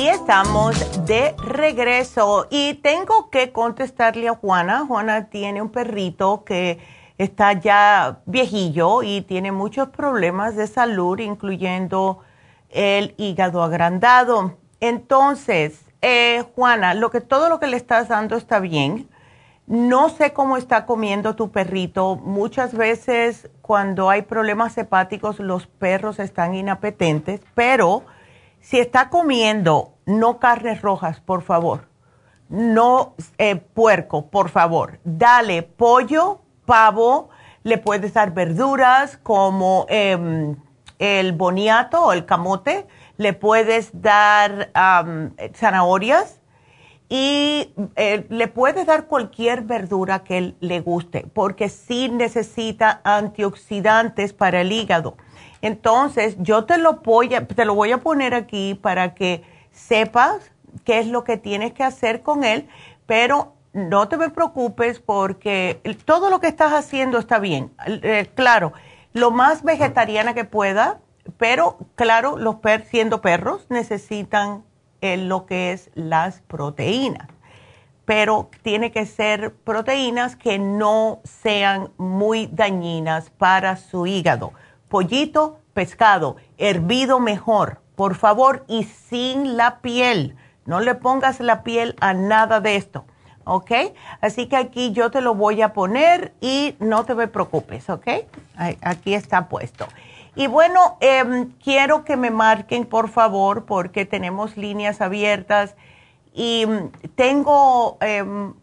Y estamos de regreso y tengo que contestarle a Juana. Juana tiene un perrito que está ya viejillo y tiene muchos problemas de salud, incluyendo el hígado agrandado. Entonces, eh, Juana, lo que todo lo que le estás dando está bien. No sé cómo está comiendo tu perrito. Muchas veces cuando hay problemas hepáticos los perros están inapetentes, pero si está comiendo no carnes rojas, por favor, no eh, puerco, por favor, dale pollo, pavo, le puedes dar verduras como em, el boniato o el camote, le puedes dar zanahorias y eh, le puedes dar cualquier verdura que le guste, porque sí necesita antioxidantes para el hígado. Entonces, yo te lo, voy a, te lo voy a poner aquí para que sepas qué es lo que tienes que hacer con él, pero no te preocupes porque todo lo que estás haciendo está bien. Eh, claro, lo más vegetariana que pueda, pero claro, los per siendo perros necesitan eh, lo que es las proteínas. Pero tiene que ser proteínas que no sean muy dañinas para su hígado pollito, pescado, hervido mejor, por favor, y sin la piel. No le pongas la piel a nada de esto, ¿ok? Así que aquí yo te lo voy a poner y no te preocupes, ¿ok? Aquí está puesto. Y bueno, em, quiero que me marquen, por favor, porque tenemos líneas abiertas y mm, tengo, em,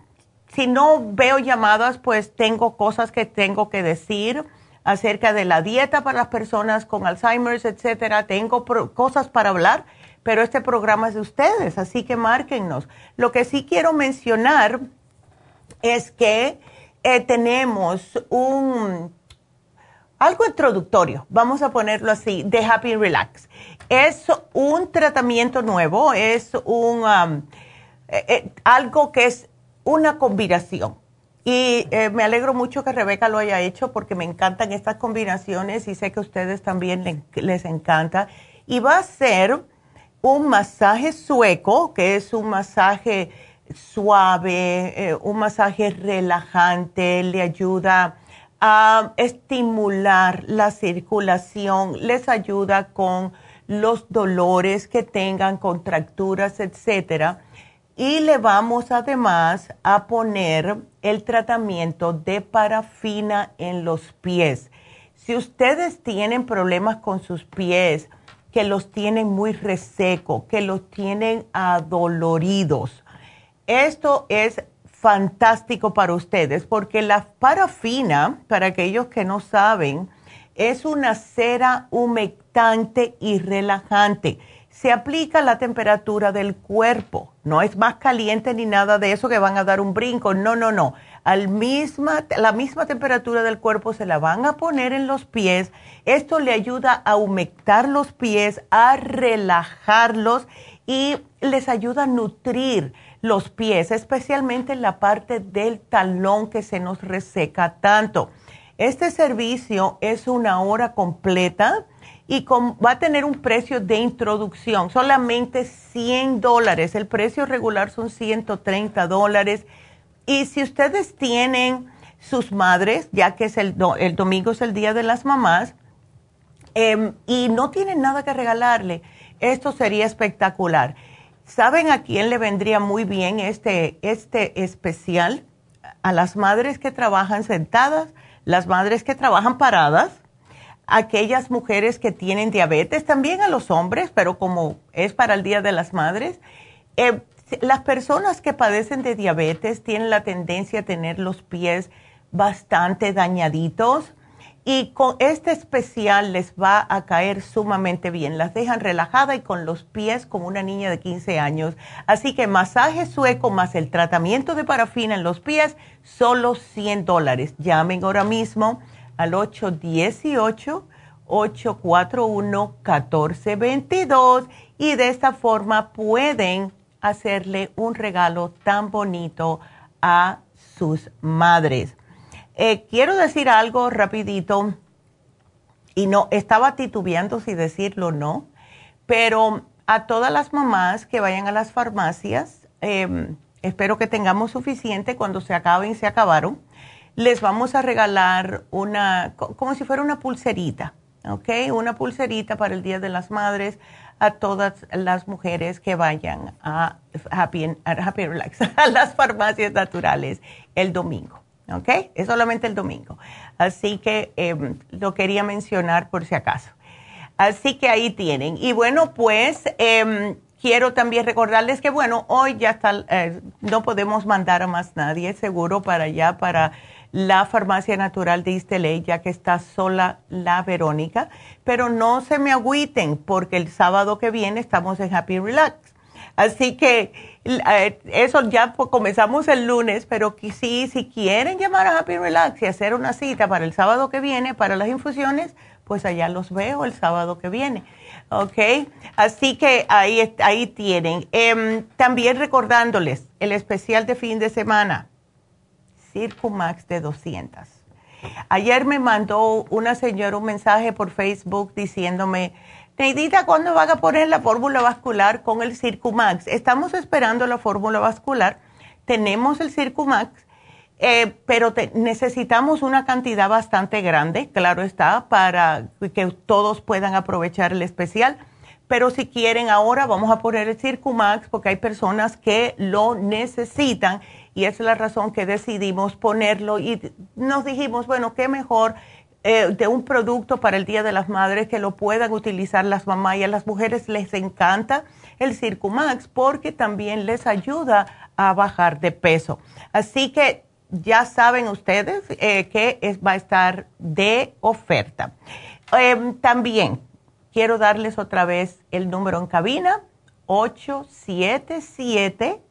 si no veo llamadas, pues tengo cosas que tengo que decir acerca de la dieta para las personas con Alzheimer's, etcétera. Tengo cosas para hablar, pero este programa es de ustedes, así que márquennos. Lo que sí quiero mencionar es que eh, tenemos un algo introductorio, vamos a ponerlo así, de Happy Relax. Es un tratamiento nuevo, es un eh, eh, algo que es una combinación Y eh, me alegro mucho que Rebeca lo haya hecho porque me encantan estas combinaciones y sé que a ustedes también les encanta. Y va a ser un masaje sueco, que es un masaje suave, eh, un masaje relajante, le ayuda a estimular la circulación, les ayuda con los dolores que tengan, contracturas, etcétera y le vamos además a poner el tratamiento de parafina en los pies. Si ustedes tienen problemas con sus pies, que los tienen muy reseco, que los tienen adoloridos, esto es fantástico para ustedes porque la parafina, para aquellos que no saben, es una cera humectante y relajante se aplica la temperatura del cuerpo. No es más caliente ni nada de eso que van a dar un brinco. No, no, no. Al misma, la misma temperatura del cuerpo se la van a poner en los pies. Esto le ayuda a humectar los pies, a relajarlos y les ayuda a nutrir los pies, especialmente en la parte del talón que se nos reseca tanto. Este servicio es una hora completa y va a tener un precio de introducción, solamente 100 dólares. El precio regular son 130 dólares. Y si ustedes tienen sus madres, ya que es el, el domingo es el Día de las Mamás, em, y no tienen nada que regalarle, esto sería espectacular. ¿Saben a quién le vendría muy bien este, este especial? A las madres que trabajan sentadas, las madres que trabajan paradas aquellas mujeres que tienen diabetes, también a los hombres, pero como es para el Día de las Madres, eh, las personas que padecen de diabetes tienen la tendencia a tener los pies bastante dañaditos y con este especial les va a caer sumamente bien. Las dejan relajadas y con los pies como una niña de 15 años. Así que masaje sueco más el tratamiento de parafina en los pies, solo 100 dólares. Llamen ahora mismo al 818-841-1422 y de esta forma pueden hacerle un regalo tan bonito a sus madres. Eh, quiero decir algo rapidito y no estaba titubeando si decirlo o no, pero a todas las mamás que vayan a las farmacias, em, espero que tengamos suficiente cuando se acaben, se acabaron les vamos a regalar una, como si fuera una pulserita, ¿ok? Una pulserita para el Día de las Madres a todas las mujeres que vayan a Happy, Happy Relax, a las farmacias naturales el domingo, ¿ok? Es solamente el domingo. Así que em, lo quería mencionar por si acaso. Así que ahí tienen. Y bueno, pues em, quiero también recordarles que, bueno, hoy ya está, eh, no podemos mandar a más nadie seguro para allá, para la farmacia natural de Isteley, ya que está sola la Verónica, pero no se me agüiten porque el sábado que viene estamos en Happy Relax. Así que eh, eso ya comenzamos el lunes, pero sí, si quieren llamar a Happy Relax y hacer una cita para el sábado que viene para las infusiones, pues allá los veo el sábado que viene. ¿Ok? Así que ahí, ahí tienen. Em, también recordándoles el especial de fin de semana Circumax de 200. Ayer me mandó una señora un mensaje por Facebook diciéndome, Neidita, ¿cuándo van a poner la fórmula vascular con el Circumax? Estamos esperando la fórmula vascular, tenemos el Circumax, eh, pero necesitamos una cantidad bastante grande, claro está, para que todos puedan aprovechar el especial. Pero si quieren ahora, vamos a poner el Circumax porque hay personas que lo necesitan y es la razón que decidimos ponerlo y nos dijimos, bueno, qué mejor eh, de un producto para el Día de las Madres que lo puedan utilizar las mamás y a las mujeres les encanta el Circumax porque también les ayuda a bajar de peso. Así que ya saben ustedes eh, que va a estar de oferta. Em, también quiero darles otra vez el número en cabina, 877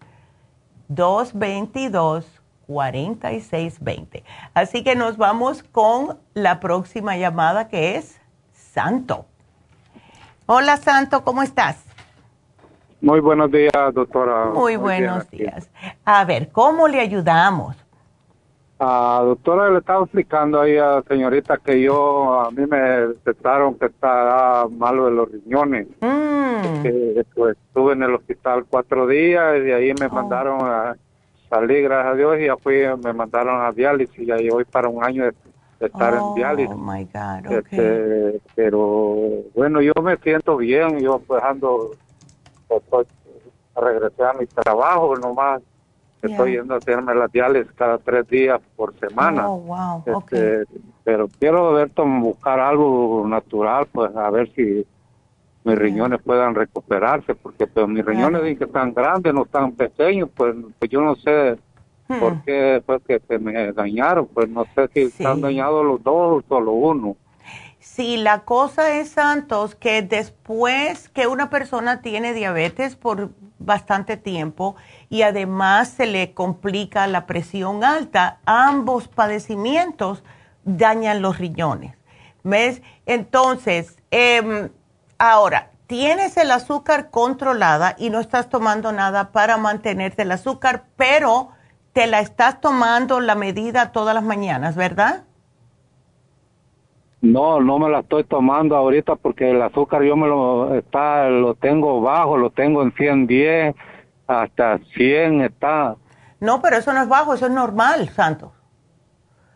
222-4620. Así que nos vamos con la próxima llamada que es Santo. Hola Santo, ¿cómo estás? Muy buenos días, doctora. Muy, buenos días. A ver, ¿cómo le ayudamos? Ah, doctora, le estaba explicando ahí a señorita que yo, a mí me detectaron que está malo de los riñones. Mm. Que, pues, estuve en el hospital cuatro días y de ahí Oh. me mandaron a salir, gracias a Dios, y ya fui, me mandaron a diálisis y ya voy para un año de, de estar en diálisis. Oh my God, ok. Este, pero bueno, yo me siento bien, yo pues ando, estoy, regresé a mi trabajo nomás, estoy Yeah. yendo a hacerme las cada tres días por semana. Oh, wow. Este, Pero quiero ver, buscar algo natural, pues a ver si mis riñones puedan recuperarse, porque pues mis riñones dicen que están grandes, no están pequeños, pues, pues yo no sé Hmm. por qué fue que se me dañaron, pues no sé si están dañados los dos o solo uno. Sí, la cosa es, Santos, que después que una persona tiene diabetes por bastante tiempo y además se le complica la presión alta, ambos padecimientos dañan los riñones. ¿Ves? Entonces, em, ahora, tienes el azúcar controlada y no estás tomando nada para mantenerte el azúcar, pero te la estás tomando la medida todas las mañanas, ¿verdad? No, no me la estoy tomando ahorita porque el azúcar yo me lo está lo tengo bajo, lo tengo en 110 hasta 100 está. No, pero eso no es bajo, eso es normal, Santos.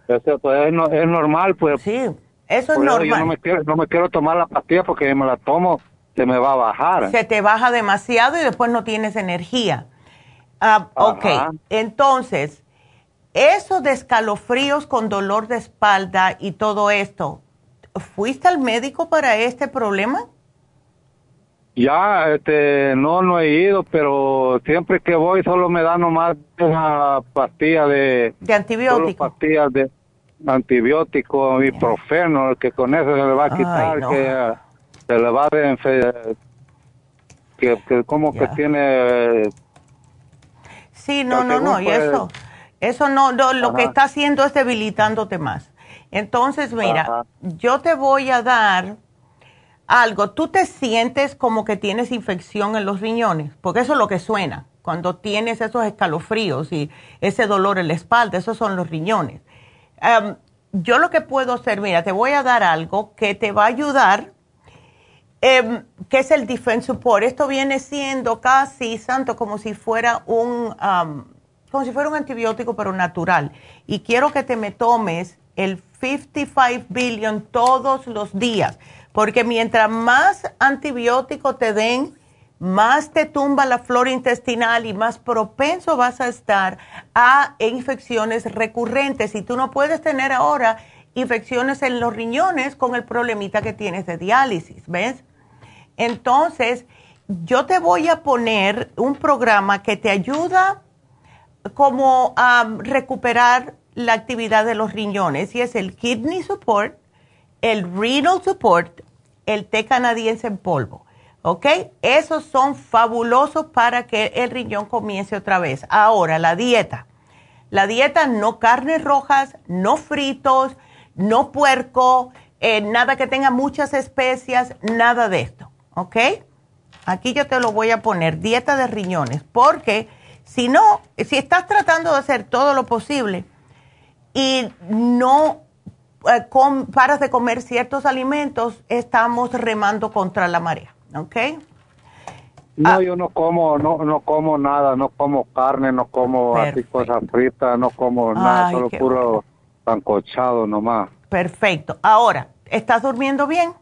Eso pues, es, no- es normal, pues. Sí, eso es normal. Yo no me, quiero, no me quiero tomar la pastilla porque si me la tomo se me va a bajar. Se te baja demasiado y después no tienes energía. Ah, ok, entonces, eso de escalofríos con dolor de espalda y todo esto, ¿fuiste al médico para este problema? Ya, este, no, no he ido, pero siempre que voy solo me dan nomás una pastilla de... De antibiótico. Pastillas de antibiótico, ibuprofeno, que con eso se le va a quitar, no. que se le va a que, que como que tiene... Sí, no, no, no, y eso, eso no, no, lo que está haciendo es debilitándote más. Entonces, mira, Ajá. yo te voy a dar algo. ¿Tú te sientes como que tienes infección en los riñones? Porque eso es lo que suena. Cuando tienes esos escalofríos y ese dolor en la espalda, esos son los riñones. Am, yo lo que puedo hacer, mira, te voy a dar algo que te va a ayudar Em, que es el Defense Support. Esto viene siendo casi, santo, como si fuera un, como si fuera un antibiótico, pero natural. Y quiero que te me tomes el 55 billion todos los días, porque mientras más antibiótico te den, más te tumba la flora intestinal y más propenso vas a estar a infecciones recurrentes. Y tú no puedes tener ahora infecciones en los riñones con el problemita que tienes de diálisis, ¿ves? Entonces, yo te voy a poner un programa que te ayuda como a recuperar la actividad de los riñones y es el Kidney Support, el Renal Support, el té canadiense en polvo. ¿Ok? Esos son fabulosos para que el riñón comience otra vez. Ahora, la dieta. La dieta no carnes rojas, no fritos, no puerco, eh, nada que tenga muchas especias, nada de esto. ¿Ok? Aquí yo te lo voy a poner, dieta de riñones, porque si no, si estás tratando de hacer todo lo posible y no eh, com- paras de comer ciertos alimentos, estamos remando contra la marea. ¿Ok? No, Ah. yo no como, no, no como nada, no como carne, no como así cosas fritas, no como nada, solo puro pancochado nomás. Perfecto. Ahora, ¿estás durmiendo bien?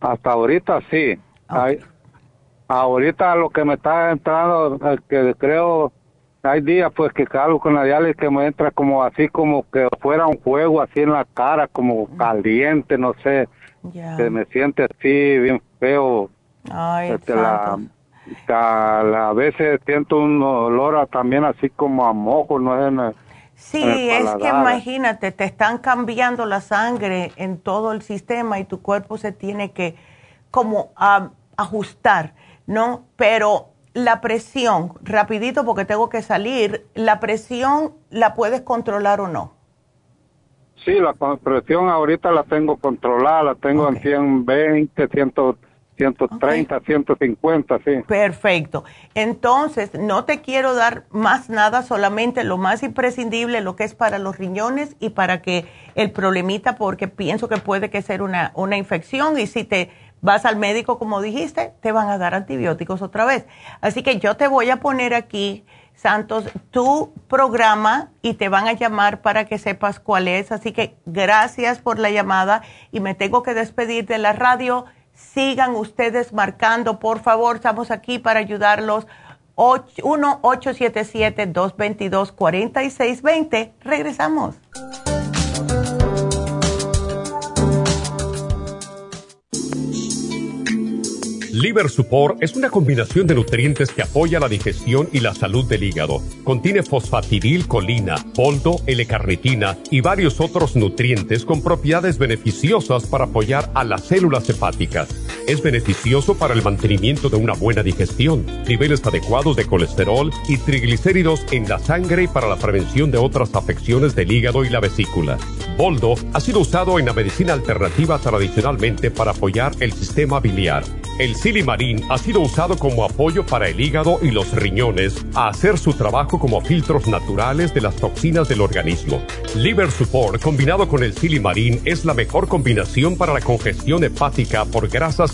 Hasta ahorita sí. Hay- ahorita lo que me está entrando, eh, que creo, hay días pues que algo con la diálisis que me entra como así como que fuera un fuego así en la cara, como caliente, no sé, Ya. que me siente así bien feo. Ay, Este, la, a veces siento un olor a- también así como a mojo, no es en el- Sí, en es que imagínate, te están cambiando la sangre en todo el sistema y tu cuerpo se tiene que como ajustar, ¿no? Pero la presión, rapidito porque tengo que salir, la presión la puedes controlar o no. Sí, la presión ahorita la tengo controlada, la tengo en 120, 130, 150, sí. Perfecto. Entonces, no te quiero dar más nada, solamente lo más imprescindible, lo que es para los riñones y para que el problemita, porque pienso que puede que ser una, una infección y si te vas al médico, como dijiste, te van a dar antibióticos otra vez. Así que yo te voy a poner aquí, Santos, tu programa y te van a llamar para que sepas cuál es. Así que gracias por la llamada y me tengo que despedir de la radio Sigan ustedes marcando, por favor, estamos aquí para ayudarlos. 1-877-222-4620. Regresamos. Liver Support es una combinación de nutrientes que apoya la digestión y la salud del hígado. Contiene colina, boldo, L-carnitina y varios otros nutrientes con propiedades beneficiosas para apoyar a las células hepáticas. Es beneficioso para el mantenimiento de una buena digestión, niveles adecuados de colesterol y triglicéridos en la sangre y para la prevención de otras afecciones del hígado y la vesícula. Boldo ha sido usado en la medicina alternativa tradicionalmente para apoyar el sistema biliar. El silimarín ha sido usado como apoyo para el hígado y los riñones a hacer su trabajo como filtros naturales de las toxinas del organismo. Liver Support combinado con el silimarín es la mejor combinación para la congestión hepática por grasas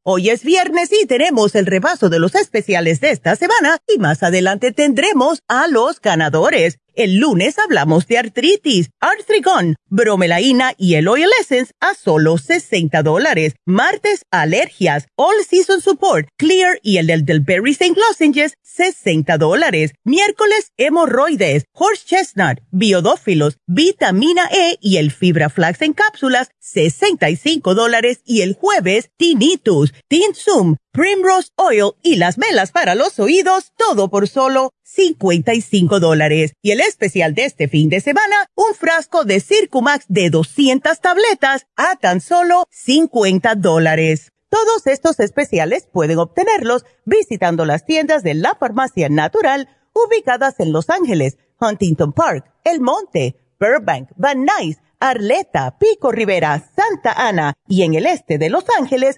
Hoy es viernes y tenemos el repaso de los especiales de esta semana y más adelante tendremos a los ganadores. El lunes hablamos de artritis, artrigón, bromelaína y el oil essence a solo 60 dólares. Martes, alergias, all season support, clear y el del, del berry St. Lozenges, 60 dólares. Miércoles, hemorroides, horse chestnut, biodófilos, vitamina E y el fibra flax en cápsulas, 65 dólares. Y el jueves, tinnitus, tinsum, Primrose Oil y las velas para los oídos, todo por solo 55 dólares. Y el especial de este fin de semana, un frasco de Circumax de 200 tabletas a tan solo 50 dólares. Todos estos especiales pueden obtenerlos visitando las tiendas de la farmacia natural ubicadas en Los Ángeles, Huntington Park, El Monte, Burbank, Van Nuys, Arleta, Pico Rivera, Santa Ana y en el este de Los Ángeles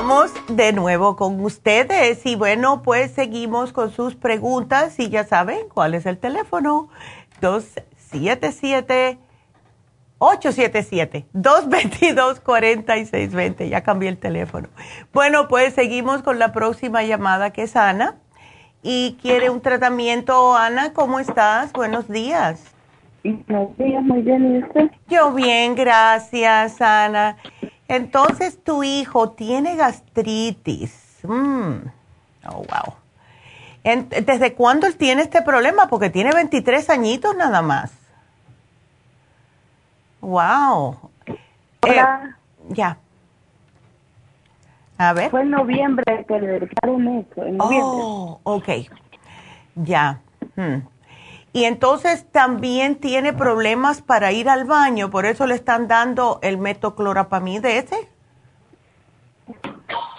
Estamos de nuevo con ustedes y bueno, pues seguimos con sus preguntas y ya saben cuál es el teléfono. 277 877 222 4620. Ya cambié el teléfono. Bueno, pues seguimos con la próxima llamada que es Ana y quiere un tratamiento. Ana, ¿cómo estás? Buenos días. Buenos días, muy bien, ¿y usted? Yo bien, gracias, Ana. Entonces tu hijo tiene gastritis. Mm. Oh, wow. ¿Desde cuándo él tiene este problema? Porque tiene 23 añitos nada más. Wow. Eh, ya. A ver. Fue en noviembre que le dedicaron esto, en noviembre. Oh, ok. Ya. Hmm. Y entonces también tiene problemas para ir al baño, por eso le están dando el metoclorapamide ese.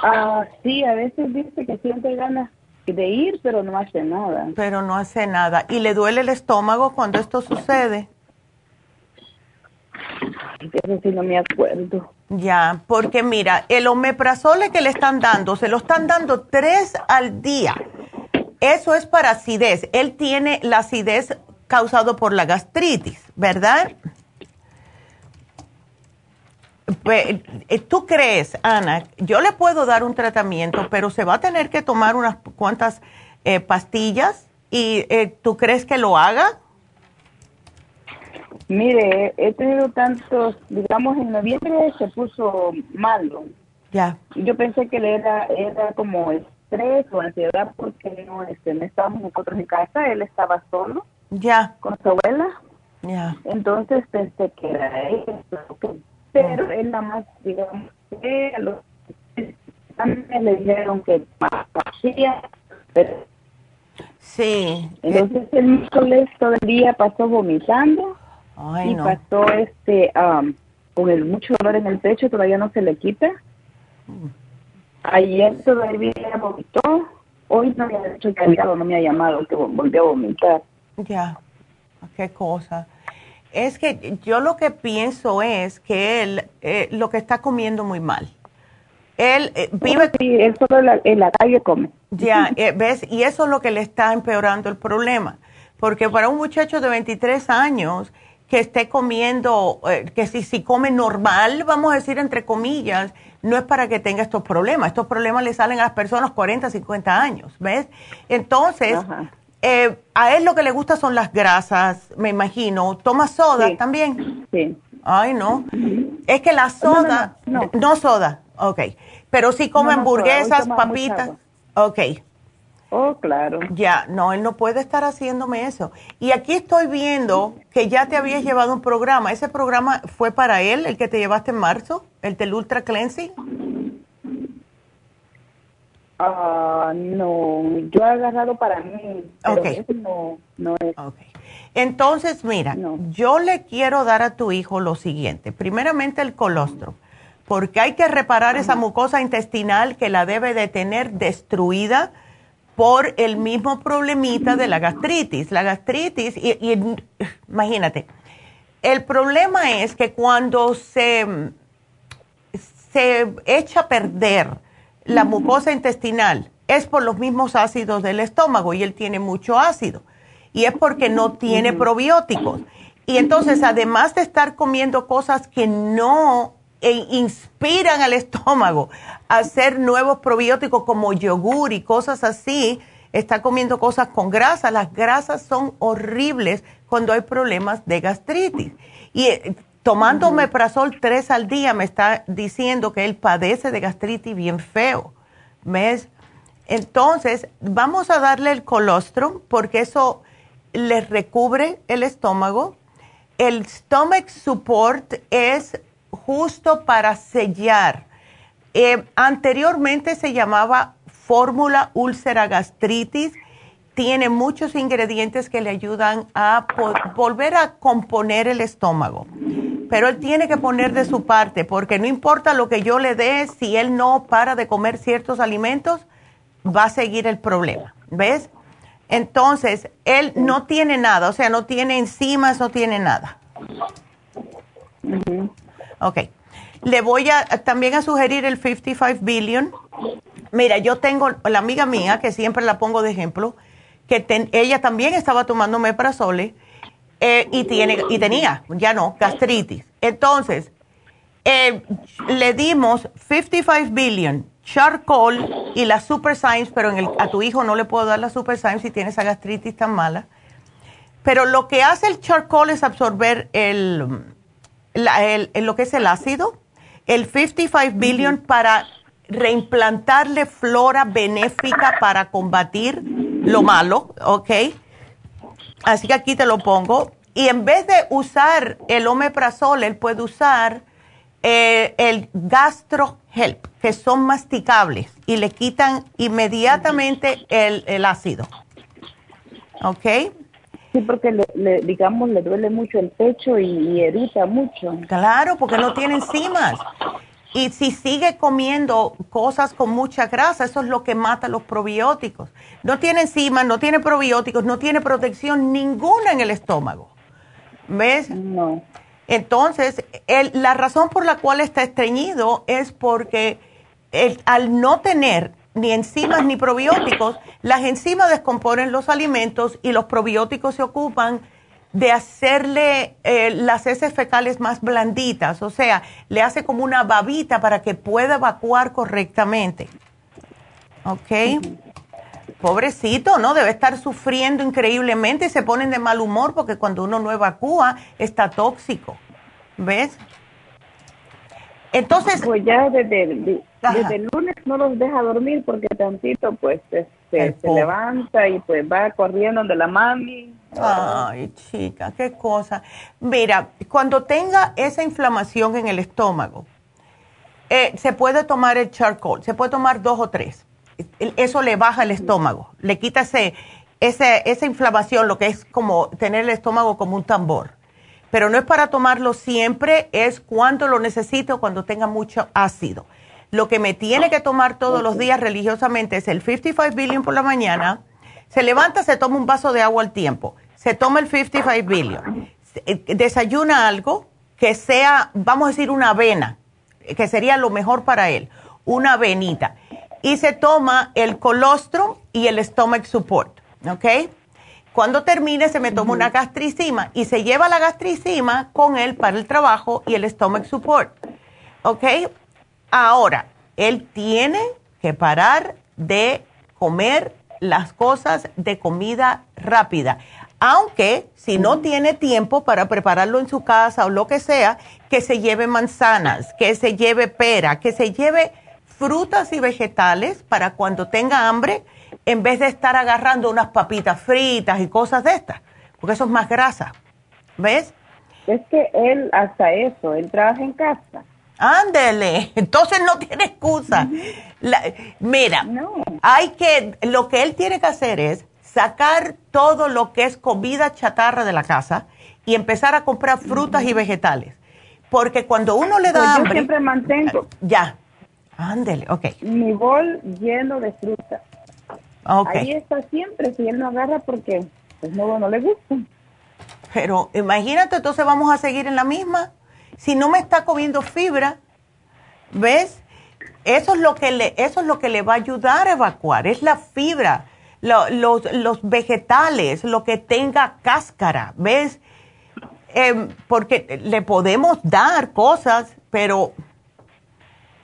Ah, sí, a veces dice que siente ganas de ir, pero no hace nada. Pero no hace nada. ¿Y le duele el estómago cuando esto sucede? Eso sí no me acuerdo. Ya, porque mira, el omeprazole que le están dando, se lo están dando tres al día. Eso es para acidez. Él tiene la acidez causado por la gastritis, ¿verdad? Eh, ¿Tú crees, Ana? Yo le puedo dar un tratamiento, pero se va a tener que tomar unas cuantas eh, pastillas. ¿Y eh, tú crees que lo haga? Mire, he tenido tantos, digamos, en noviembre se puso malo. Ya. Yo pensé que le era, era como estrés o ansiedad porque no, este, no estábamos nosotros en casa, él estaba solo. Ya. Con su abuela. Ya. Entonces pensé que era eso. Pero él nada más, digamos, que a los le dijeron que hacía, pero Sí. entonces el miércoles todo el día pasó vomitando Ay, y no. pasó este am, con el mucho dolor en el pecho todavía no se le quita ayer todavía vomitó hoy no me ha que había- no me ha llamado que vol- volvió a vomitar Ya, qué cosa. Es que yo lo que pienso es que él eh, lo que está comiendo muy mal. Él eh, vive... sí, él solo en la, en la calle come Ya, eh, ¿ves? Y eso es lo que le está empeorando el problema. Porque para un muchacho de 23 años que esté comiendo, eh, que si, si come normal, vamos a decir entre comillas, no es para que tenga estos problemas. Estos problemas le salen a las personas 40, 50 años, ¿ves? Entonces, eh, a él lo que le gusta son las grasas, me imagino. ¿Toma soda también? Sí. Ay, no. Es que la soda, no, soda, ok. Pero sí come hamburguesas, papitas, ok. Oh, claro. Ya, no, él no puede estar haciéndome eso. Y aquí estoy viendo que ya te habías llevado un programa. ¿Ese programa fue para él, el que te llevaste en marzo? ¿El del Ultra Cleansing? Ah, no, yo he agarrado para mí, pero Ok. eso no, no es. Entonces, mira, yo le quiero dar a tu hijo lo siguiente. Primeramente el colostrum, porque hay que reparar esa mucosa intestinal que la debe de tener destruida por el mismo problemita de la gastritis. La gastritis, y, y imagínate, el problema es que cuando se, se echa a perder la mucosa intestinal es por los mismos ácidos del estómago y él tiene mucho ácido y es porque no tiene probióticos. Y entonces, además de estar comiendo cosas que no eh, inspiran al estómago a hacer nuevos probióticos como yogur y cosas así, está comiendo cosas con grasa. Las grasas son horribles cuando hay problemas de gastritis. Y eh, tomando omeprazol tres al día me está diciendo que él padece de gastritis bien feo. ¿Ves? Entonces, vamos a darle el colostrum porque eso le recubre el estómago. El stomach support es justo para sellar. Eh, anteriormente se llamaba fórmula úlcera gastritis. Tiene muchos ingredientes que le ayudan a volver a componer el estómago. Pero él tiene que poner de su parte porque no importa lo que yo le dé, si él no para de comer ciertos alimentos, va a seguir el problema. ¿Ves? Entonces, él no tiene nada, o sea, no tiene enzimas, no tiene nada. Ok. Le voy a también a sugerir el 55 billion. Mira, yo tengo la amiga mía, que siempre la pongo de ejemplo, que ella también estaba tomando meprazole eh, y, tiene, y tenía, ya no, gastritis. Entonces, eh, le dimos 55 billion, charcoal y la super science, pero en el- a tu hijo no le puedo dar la super science si tiene esa gastritis tan mala. Pero lo que hace el charcoal es absorber el, la- el- lo que es el ácido, el 55 billion para reimplantarle flora benéfica para combatir lo malo, ¿ok? Así que aquí te lo pongo. Y en vez de usar el omeprazol, él puede usar eh, el gastro help, que son masticables y le quitan inmediatamente el, el ácido. ¿Ok? Sí, porque le, le- digamos le duele mucho el pecho y, y irrita mucho. Claro, porque no tiene enzimas. Y si sigue comiendo cosas con mucha grasa, eso es lo que mata los probióticos. No tiene enzimas, no tiene probióticos, no tiene protección ninguna en el estómago. ¿Ves? No. Entonces, la razón por la cual está estreñido es porque al no tener ni enzimas ni probióticos, las enzimas descomponen los alimentos y los probióticos se ocupan de hacerle eh, las heces fecales más blanditas, o sea, le hace como una babita para que pueda evacuar correctamente. ¿Ok? Pobrecito, ¿no? Debe estar sufriendo increíblemente y se ponen de mal humor porque cuando uno no evacúa está tóxico. ¿Ves? Entonces... Pues desde, el lunes no los deja dormir porque tantito pues se levanta y pues va corriendo de la mami Ay, chica, qué cosa. Mira, cuando tenga esa inflamación en el estómago, eh, se puede tomar el charcoal, se puede tomar dos o tres. Eso le baja el estómago, le quita ese, esa inflamación, lo que es como tener el estómago como un tambor. Pero no es para tomarlo siempre, es cuando lo necesito, cuando tenga mucho ácido. Lo que me tiene que tomar todos los días religiosamente es el 55 billion por la mañana. Se levanta, se toma un vaso de agua al tiempo se toma el 55 billion, eh, desayuna algo que sea, vamos a decir, una avena, que sería lo mejor para él, una avenita, y se toma el colostrum y el stomach support, ¿ok? Cuando termine se me toma una gastricima y se lleva la gastricima con él para el trabajo y el stomach support, ¿ok? Ahora, él tiene que parar de comer las cosas de comida rápida aunque si no tiene tiempo para prepararlo en su casa o lo que sea, que se lleve manzanas, que se lleve pera, que se lleve frutas y vegetales para cuando tenga hambre, en vez de estar agarrando unas papitas fritas y cosas de estas, porque eso es más grasa. ¿Ves? Es que él, hasta eso, él trabaja en casa. Ándele, entonces no tiene excusa. mira, hay que, lo que él tiene que hacer es sacar todo lo que es comida chatarra de la casa y empezar a comprar frutas y vegetales. Porque cuando uno le da pues hambre... Yo siempre mantengo. Ya. Ándele, ok. Mi bol lleno de fruta. Okay. Ahí está siempre, si él no agarra porque pues no, no le gusta. Pero imagínate, entonces vamos a seguir en la misma. Si no me está comiendo fibra, ¿ves? Eso es lo que le, eso es lo que le va a ayudar a evacuar, es la fibra los, los vegetales, lo que tenga cáscara, ¿ves? Em, porque le podemos dar cosas, pero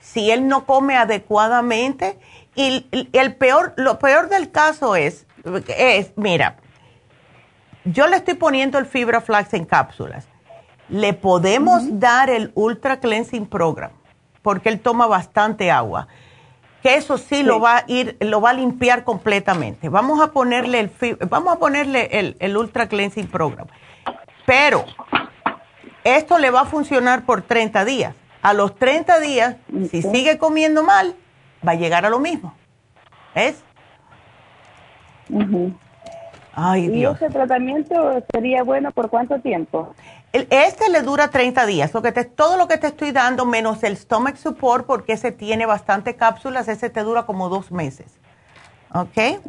si él no come adecuadamente, y el peor, lo peor del caso es, es, mira, yo le estoy poniendo el fibra flax en cápsulas. Le podemos dar el Ultra Cleansing Program, porque él toma bastante agua que eso sí, lo va a ir, lo va a limpiar completamente. Vamos a ponerle el vamos a ponerle el, el Ultra Cleansing Program. Pero esto le va a funcionar por 30 días. A los 30 días, si sigue comiendo mal, va a llegar a lo mismo. ¿Es? Ay, ¿Y ese tratamiento sería bueno por cuánto tiempo? Este le dura 30 días, lo que todo lo que te estoy dando, menos el stomach support, porque ese tiene bastante cápsulas, ese te dura como dos meses. ¿Ok?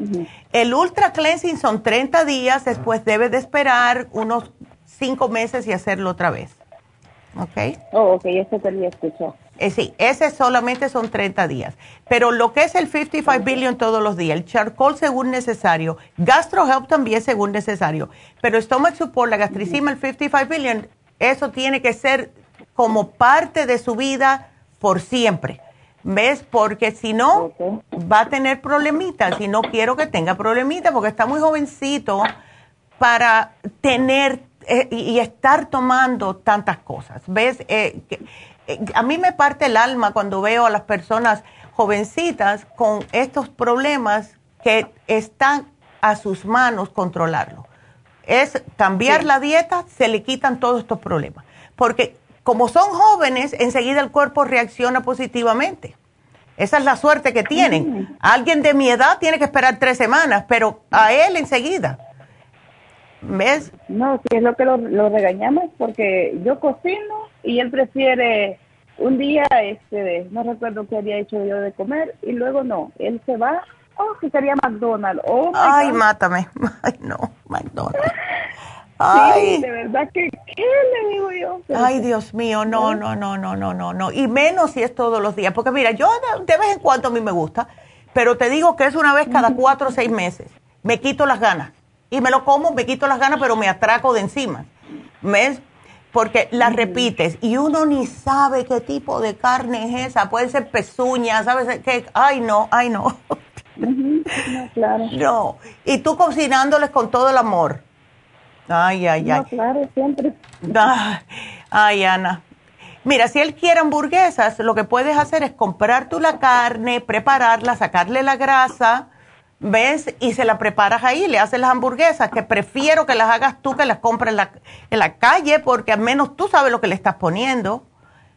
El ultra cleansing son 30 días, después debes de esperar unos 5 meses y hacerlo otra vez. ¿Ok? Oh, ok, ese te lo escuchó. Eh, sí, ese solamente son 30 días. Pero lo que es el 55 billion todos los días, el charcoal según necesario, GastroHelp también según necesario, pero Stomach Support, la gastricima, el 55 billion, eso tiene que ser como parte de su vida por siempre. ¿Ves? Porque si no, va a tener problemitas y no quiero que tenga problemitas porque está muy jovencito para tener eh, y estar tomando tantas cosas. ¿Ves? Eh, a mí me parte el alma cuando veo a las personas jovencitas con estos problemas que están a sus manos controlarlo. Es cambiar la dieta, se le quitan todos estos problemas. Porque como son jóvenes, enseguida el cuerpo reacciona positivamente. Esa es la suerte que tienen. Alguien de mi edad tiene que esperar tres semanas, pero a él enseguida. ¿Ves? No, si es lo que lo, regañamos porque yo cocino y él prefiere un día, este, no recuerdo qué había hecho yo de comer y luego no, él se va, oh, que sería McDonald's. Oh, Ay, mátame. Ay, no, McDonald's. Ay. Sí, de verdad que, ¿qué le digo yo? Ay, Dios mío, no, no, no, no, no, no, no. Y menos si es todos los días. Porque mira, yo de, vez en cuando a mí me gusta, pero te digo que es una vez cada cuatro o seis meses. Me quito las ganas. Y me lo como, me quito las ganas, pero me atraco de encima. ¿Ves? Porque las repites y uno ni sabe qué tipo de carne es esa. Puede ser pezuña, ¿sabes? qué? ay, no, ay, no. No, claro. No. Y tú cocinándoles con todo el amor. Ay, ay, ay. No, claro, siempre. Ay, Ana. Mira, si él quiere hamburguesas, lo que puedes hacer es comprar tú la carne, prepararla, sacarle la grasa, ¿ves? Y se la preparas ahí, le haces las hamburguesas, que prefiero que las hagas tú que las compres en la, en la calle, porque al menos tú sabes lo que le estás poniendo,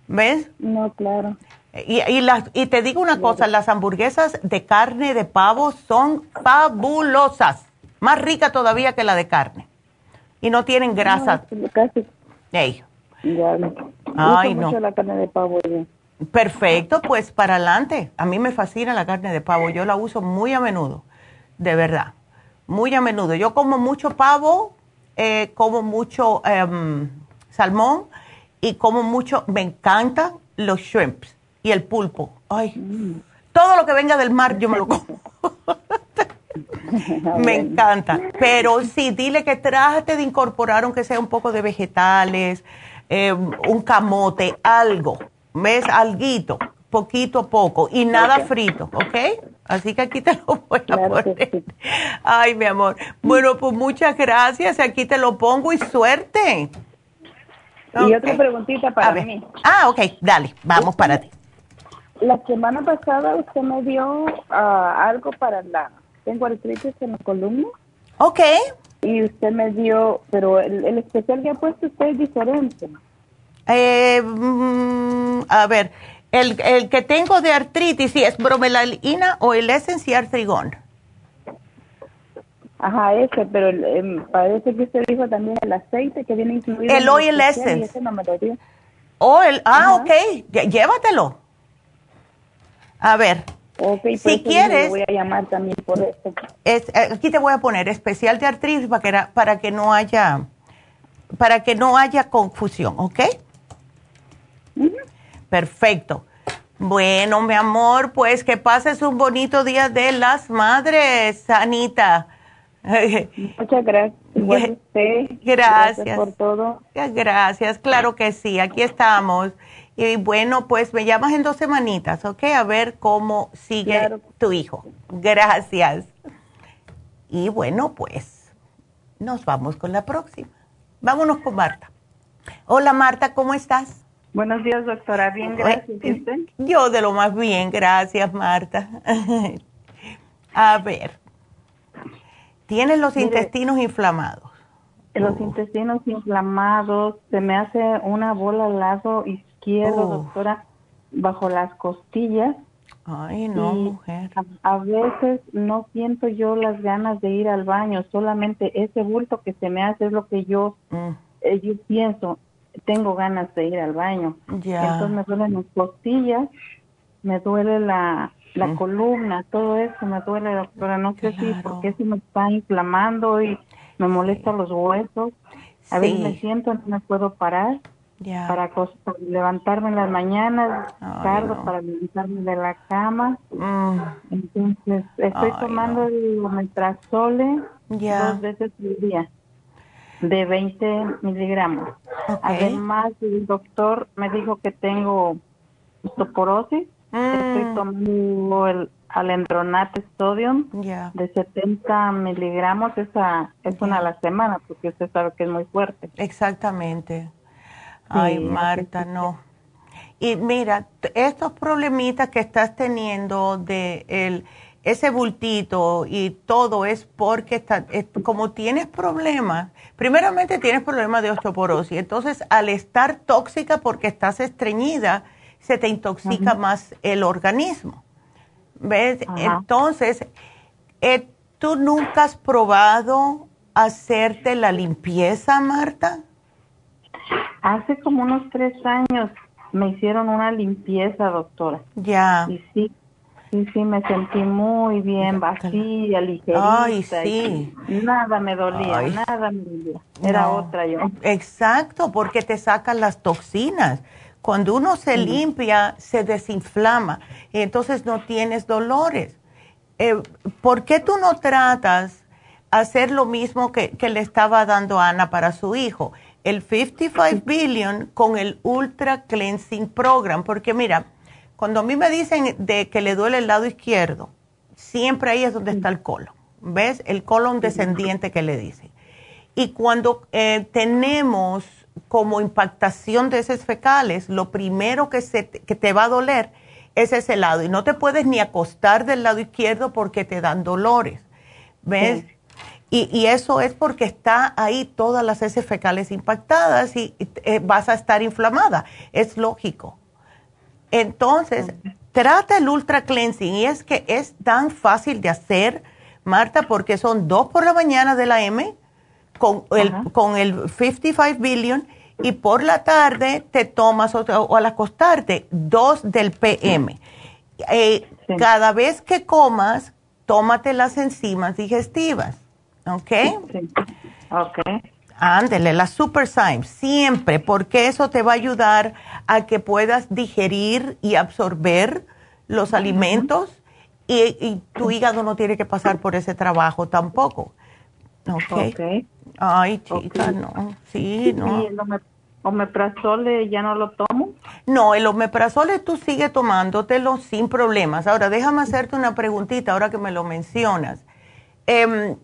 ¿ves? No, claro. Y, y, las, y te digo una cosa, las hamburguesas de carne de pavo son fabulosas, más rica todavía que la de carne y no tienen grasa. No, casi. Ey. Ya, Ay, mucho no. la carne de pavo. Perfecto, pues para adelante. A mí me fascina la carne de pavo. Yo la uso muy a menudo, de verdad. Muy a menudo. Yo como mucho pavo, eh, como mucho em, salmón y como mucho, me encantan los shrimps y el pulpo. Ay, todo lo que venga del mar yo me lo como. Me encanta. Pero sí, dile que trate de incorporar, aunque sea un poco de vegetales, eh, un camote, algo. ¿Ves? Alguito, poquito a poco. Y nada frito, ¿ok? Así que aquí te lo voy a poner. Ay, mi amor. Bueno, pues muchas gracias. Aquí te lo pongo y suerte. Y otra preguntita para mí. Ah, ok, dale, vamos para ti. La semana pasada usted me dio ah, algo para la tengo artritis en la columna. Ok. Y usted me dio, pero el, especial que ha puesto usted es diferente. Eh, mm, a ver, el, el, que tengo de artritis, sí, es bromelalina o el Essence Artrigón. Ajá, ese, pero em, parece que usted dijo también el aceite que viene incluido. El Oil Essence. Oh, el, ah, ok, llévatelo. A ver, Okay, si quieres, voy a llamar también por esto. Es, eh, aquí te voy a poner especial de artritis para que, para que no haya para que no haya confusión, ¿ok? Perfecto. Bueno, mi amor, pues que pases un bonito día de las madres, Anita. Muchas gracias. Igual usted. Gracias. Gracias por todo. Gracias, claro que sí, aquí estamos. Y bueno, pues me llamas en dos semanitas, ¿ok? A ver cómo sigue Claro. tu hijo. Gracias. Y bueno, pues nos vamos con la próxima. Vámonos con Marta. Hola Marta, ¿cómo estás? Buenos días, doctora. Bien, gracias. ¿Y usted? Yo de lo más bien, gracias Marta. A ver, tienes los Mire. intestinos inflamados. Los intestinos inflamados, se me hace una bola al lado izquierdo, Oh. doctora, bajo las costillas. Ay, no, mujer. A, a veces no siento yo las ganas de ir al baño, solamente ese bulto que se me hace es lo que yo, Mm, eh, yo pienso, tengo ganas de ir al baño. Entonces me duelen las costillas, me duele la, la Mm. columna, todo eso me duele, doctora. No sé si porque si me está inflamando y me molesta los huesos. A veces me siento, no me puedo parar para, levantarme en las mañanas, tarde no. para levantarme de la cama. Mm, Entonces estoy tomando el omeprazole Ya. dos veces al día de 20 miligramos. Además, el doctor me dijo que tengo osteoporosis. Estoy Mm, tomando el alendronate sodium de 70 miligramos. Esa es una a la semana porque usted sabe que es muy fuerte. Exactamente. Ay, Sí, Marta, no. Y mira, estos problemitas que estás teniendo de el, ese bultito y todo es porque está, es- como tienes problemas, primeramente tienes problemas de osteoporosis, entonces al estar tóxica porque estás estreñida, se te intoxica más el organismo. ¿Ves? Entonces, eh, ¿tú nunca has probado hacerte la limpieza, Marta? Hace como unos tres años me hicieron una limpieza, doctora. Ya. Y sí, sí, sí, me sentí muy bien, vacía, ligerita. Ay, sí. Nada me dolía, Ay. nada me dolía. Era No. otra yo. Exacto, porque te sacan las toxinas. Cuando uno se limpia, se desinflama y entonces no tienes dolores. Eh, ¿Por qué tú no tratas hacer lo mismo que, que le estaba dando Ana para su hijo? El 55 Billion con el Ultra Cleansing Program. Porque mira, cuando a mí me dicen de que le duele el lado izquierdo, siempre ahí es donde está el colon. ¿Ves? El colon descendiente que le dicen. Y cuando eh, tenemos como impactación de heces fecales, lo primero que, se, te- que te va a doler es ese lado. Y no te puedes ni acostar del lado izquierdo porque te dan dolores. ¿Ves? Y, y eso es porque está ahí todas las heces fecales impactadas y eh, vas a estar inflamada. Es lógico. Entonces, trata el Ultra Cleansing y es que es tan fácil de hacer, Marta, porque son dos por la mañana de la M con el, con el 55 billion y por la tarde te tomas o al acostarte dos del PM. Eh, Cada vez que comas, tómate las enzimas digestivas, ¿ok? Ok. Ándele, la Super Symes, siempre, porque eso te va a ayudar a que puedas digerir y absorber los alimentos y, y tu hígado no tiene que pasar por ese trabajo tampoco. ¿Ok? Ok. Ay, chica, no. Sí, no. ¿Y el ome- omeprazole ya no lo tomo? No, el omeprazole tú sigue tomándotelo sin problemas. Ahora, déjame hacerte una preguntita ahora que me lo mencionas. Em,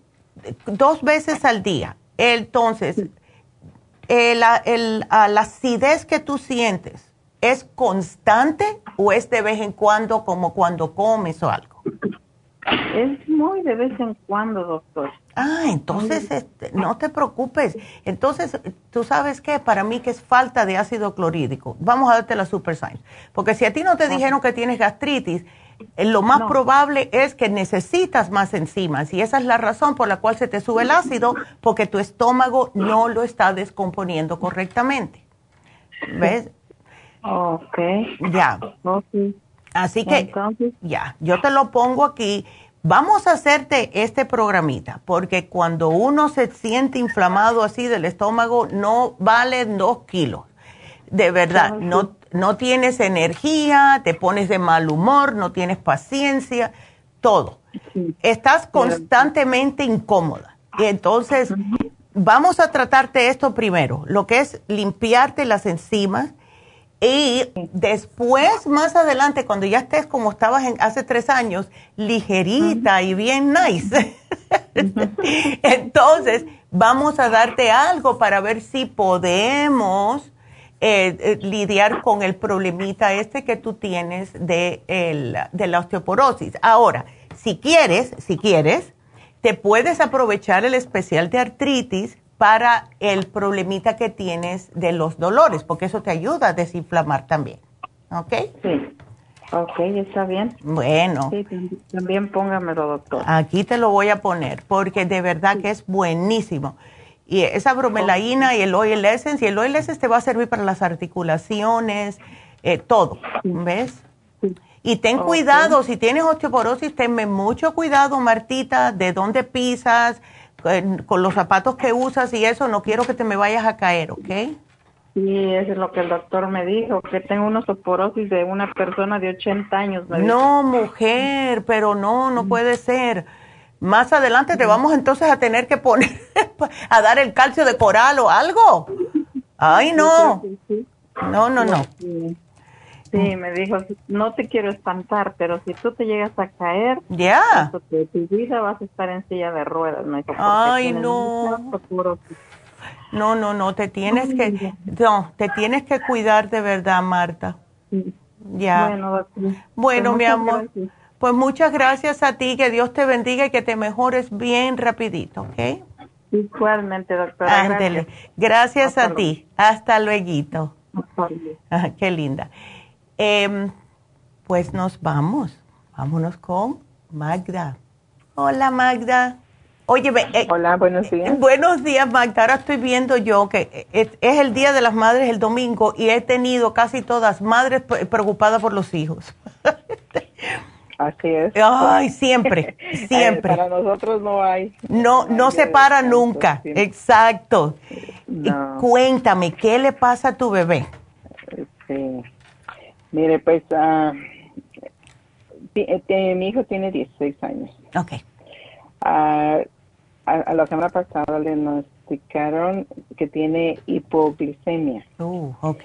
dos veces al día. Entonces, el- el- a la acidez que tú sientes, ¿es constante o es de vez en cuando como cuando comes o algo? Es muy de vez en cuando, doctor. Ah, entonces este, no te preocupes. Entonces, tú sabes qué, para mí que es falta de ácido clorhídrico. Vamos a darte la Super Science. Porque si a ti no te dijeron que tienes gastritis, lo más probable es que necesitas más enzimas. Y esa es la razón por la cual se te sube el ácido, porque tu estómago no lo está descomponiendo correctamente. ¿Ves? Ok. Ya. Así que, ya, yo te lo pongo aquí. Vamos a hacerte este programita, porque cuando uno se siente inflamado así del estómago, no vale dos kilos. De verdad, no, no tienes energía, te pones de mal humor, no tienes paciencia, todo. Estás constantemente incómoda. Y entonces, vamos a tratarte esto primero, lo que es limpiarte las enzimas y después, más adelante, cuando ya estés como estabas en- hace tres años, ligerita y bien nice, entonces vamos a darte algo para ver si podemos eh, eh, lidiar con el problemita este que tú tienes de, el- de la osteoporosis. Ahora, si quieres, si quieres, te puedes aprovechar el especial de artritis para el problemita que tienes de los dolores, porque eso te ayuda a desinflamar también. ¿Ok? Sí. Ok, está bien. Bueno. Sí, tam- también póngamelo, doctor. Aquí te lo voy a poner, porque de verdad que es buenísimo. Y esa bromelaína y el oil essence, y el oil essence te va a servir para las articulaciones, eh, todo, ¿ves? Y ten cuidado, si tienes osteoporosis, tenme mucho cuidado, Martita, de dónde pisas, con, los zapatos que usas y eso, no quiero que te me vayas a caer, ¿ok? Sí, eso es lo que el doctor me dijo, que tengo una osteoporosis de una persona de 80 años. me dijo. No, mujer, pero no, no puede ser. Más adelante te vamos entonces a tener que poner a dar el calcio de coral o algo. Ay, no. No, no, no. Sí, me dijo, no te quiero espantar, pero si tú te llegas a caer, Ya. de tu vida vas a estar en silla de ruedas, me dijo. Ay, no. No, no, no, te tienes que, no, te tienes que cuidar de verdad, Marta. Ya. Bueno, doctor. Bueno, Pues mi amor. gracias. Pues muchas gracias a ti, que Dios te bendiga y que te mejores bien rapidito, ¿ok? Igualmente, doctora. Ándele. gracias. A ti. Hasta luego. Ah, Qué linda. Em, pues nos vamos. Vámonos con Magda. Hola, Magda. Oye, eh, hola, buenos días. Buenos días, Magda. Ahora estoy viendo yo que es, el Día de las Madres el domingo y he tenido casi todas madres preocupadas por los hijos. Así es. Ay, siempre, siempre. Para nosotros no hay. No, no, se para nunca. Exacto. Cuéntame, ¿qué le pasa a tu bebé? Sí. Mire, pues, uh, mi hijo tiene 16 años. Ok. Uh, a, la semana pasada le diagnosticaron que tiene hipoglicemia. Uh, ok.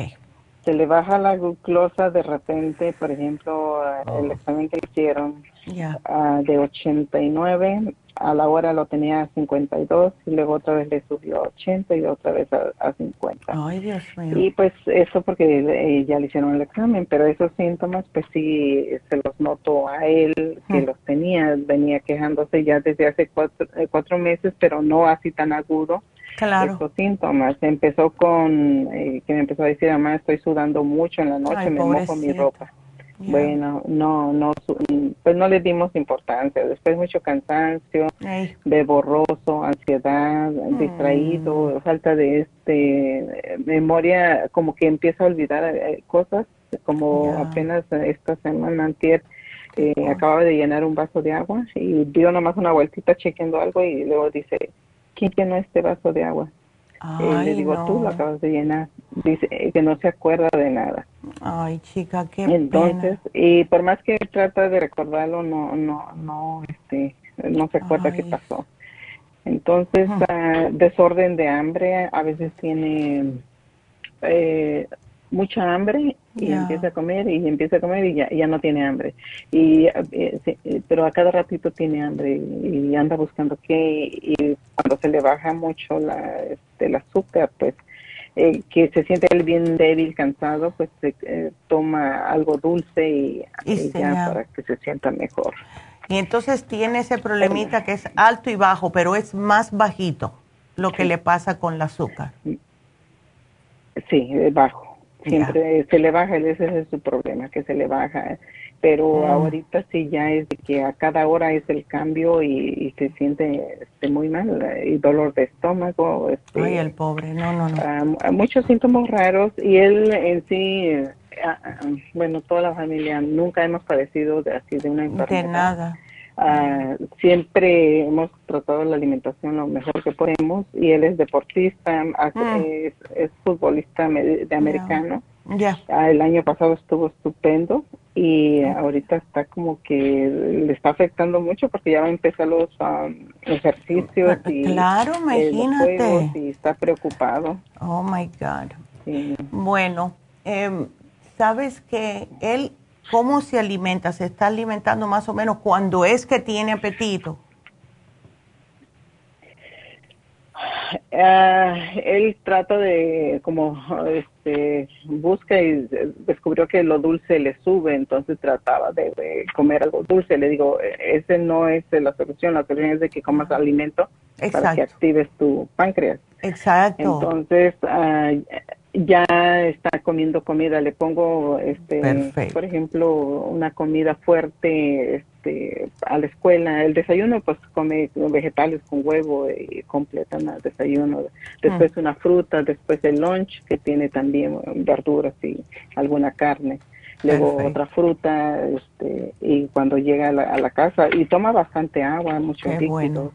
Se le baja la glucosa de repente, por ejemplo, el oh. examen que hicieron uh, de 89 a la hora lo tenía a 52 y luego otra vez le subió a 80 y otra vez a, 50. Ay, Dios mío. Y pues eso porque eh, ya le hicieron el examen, pero esos síntomas pues sí se los notó a él que los tenía, venía quejándose ya desde hace cuatro, eh, cuatro meses, pero no así tan agudo. Claro. Esos síntomas. Empezó con eh, que me empezó a decir, mamá, estoy sudando mucho en la noche, me mojo mi ropa. Bueno, no, no, pues no le dimos importancia. Después mucho cansancio, de borroso, ansiedad, mm. distraído, falta de este memoria, como que empieza a olvidar eh, cosas, como apenas esta semana antier eh, acababa de llenar un vaso de agua y dio nomás una vueltita chequeando algo y luego dice, ¿quién llenó este vaso de agua? Eh, le digo, tú lo acabas de llenar. Dice que no se acuerda de nada. Ay, chica, qué Entonces, y por más que trata de recordarlo, no, no, no, este, no se acuerda qué pasó. Entonces, ah, desorden de hambre, a veces tiene eh, mucha hambre y empieza a comer y empieza a comer y ya, ya no tiene hambre. Y, eh, eh, pero a cada ratito tiene hambre y, anda buscando qué y cuando se le baja mucho la, este, el azúcar, pues eh, que se siente él bien débil, cansado, pues se toma algo dulce y, ya para que se sienta mejor. Y entonces tiene ese problemita que es alto y bajo, pero es más bajito lo que le pasa con el azúcar. Sí, es bajo. Siempre se le baja, ese es su problema, que se le baja. Pero mm. ahorita sí ya es de que a cada hora es el cambio y, se siente este, muy mal, y dolor de estómago. Este, Ay, el pobre, no, no, no. muchos síntomas raros y él en sí, bueno, toda la familia nunca hemos padecido de así de una enfermedad. De nada. Uh, siempre hemos tratado la alimentación lo mejor que podemos y él es deportista, mm. es, futbolista de americano. Ya. Ah, el año pasado estuvo estupendo y ahorita está como que le está afectando mucho porque ya va a empezar los um, ejercicios y claro, eh, imagínate. y está preocupado. Oh my God. Bueno, eh, sabes que él ¿Cómo se alimenta? ¿Se está alimentando más o menos cuando es que tiene apetito? Ah, él trata de, como, este, busca y descubrió que lo dulce le sube, entonces trataba de, comer algo dulce. Le digo, ese no es la solución, la solución es de que comas alimento para que actives tu páncreas. Exacto. Entonces, ah, ya está comiendo comida. Le pongo, este, por ejemplo, una comida fuerte este, a la escuela. El desayuno, pues come vegetales con huevo y completan el desayuno. Después mm. una fruta, después el lunch, que tiene también verduras y alguna carne. Luego otra fruta, este, y cuando llega a la, casa, y toma bastante agua, mucho líquido.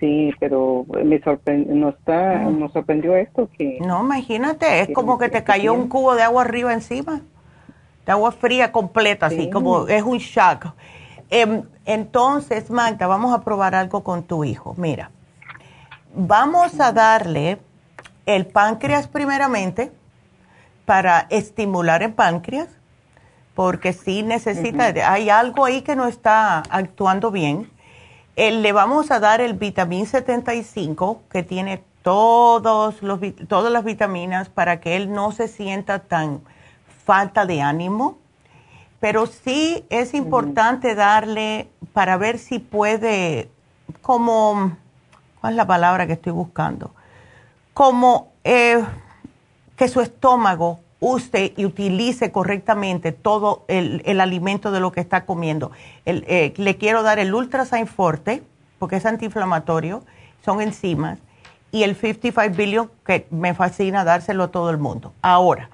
Sí, pero me sorprendió, nos, está, nos sorprendió esto que... No, imagínate, es como que te cayó un cubo de agua arriba encima, de agua fría completa, así como es un shock. Em, entonces, Magda, vamos a probar algo con tu hijo. Mira, vamos a darle el páncreas primeramente para estimular el páncreas, porque sí necesita, hay algo ahí que no está actuando bien le vamos a dar el vitamín 75 que tiene todos los, todas las vitaminas para que él no se sienta tan falta de ánimo. Pero sí es importante darle para ver si puede, como, ¿cuál es la palabra que estoy buscando? Como eh, que su estómago use y utilice correctamente todo el, alimento de lo que está comiendo. Eh, le quiero dar el Ultrasign Forte, porque es antiinflamatorio, son enzimas, y el 55 billion, que me fascina dárselo a todo el mundo. Ahora,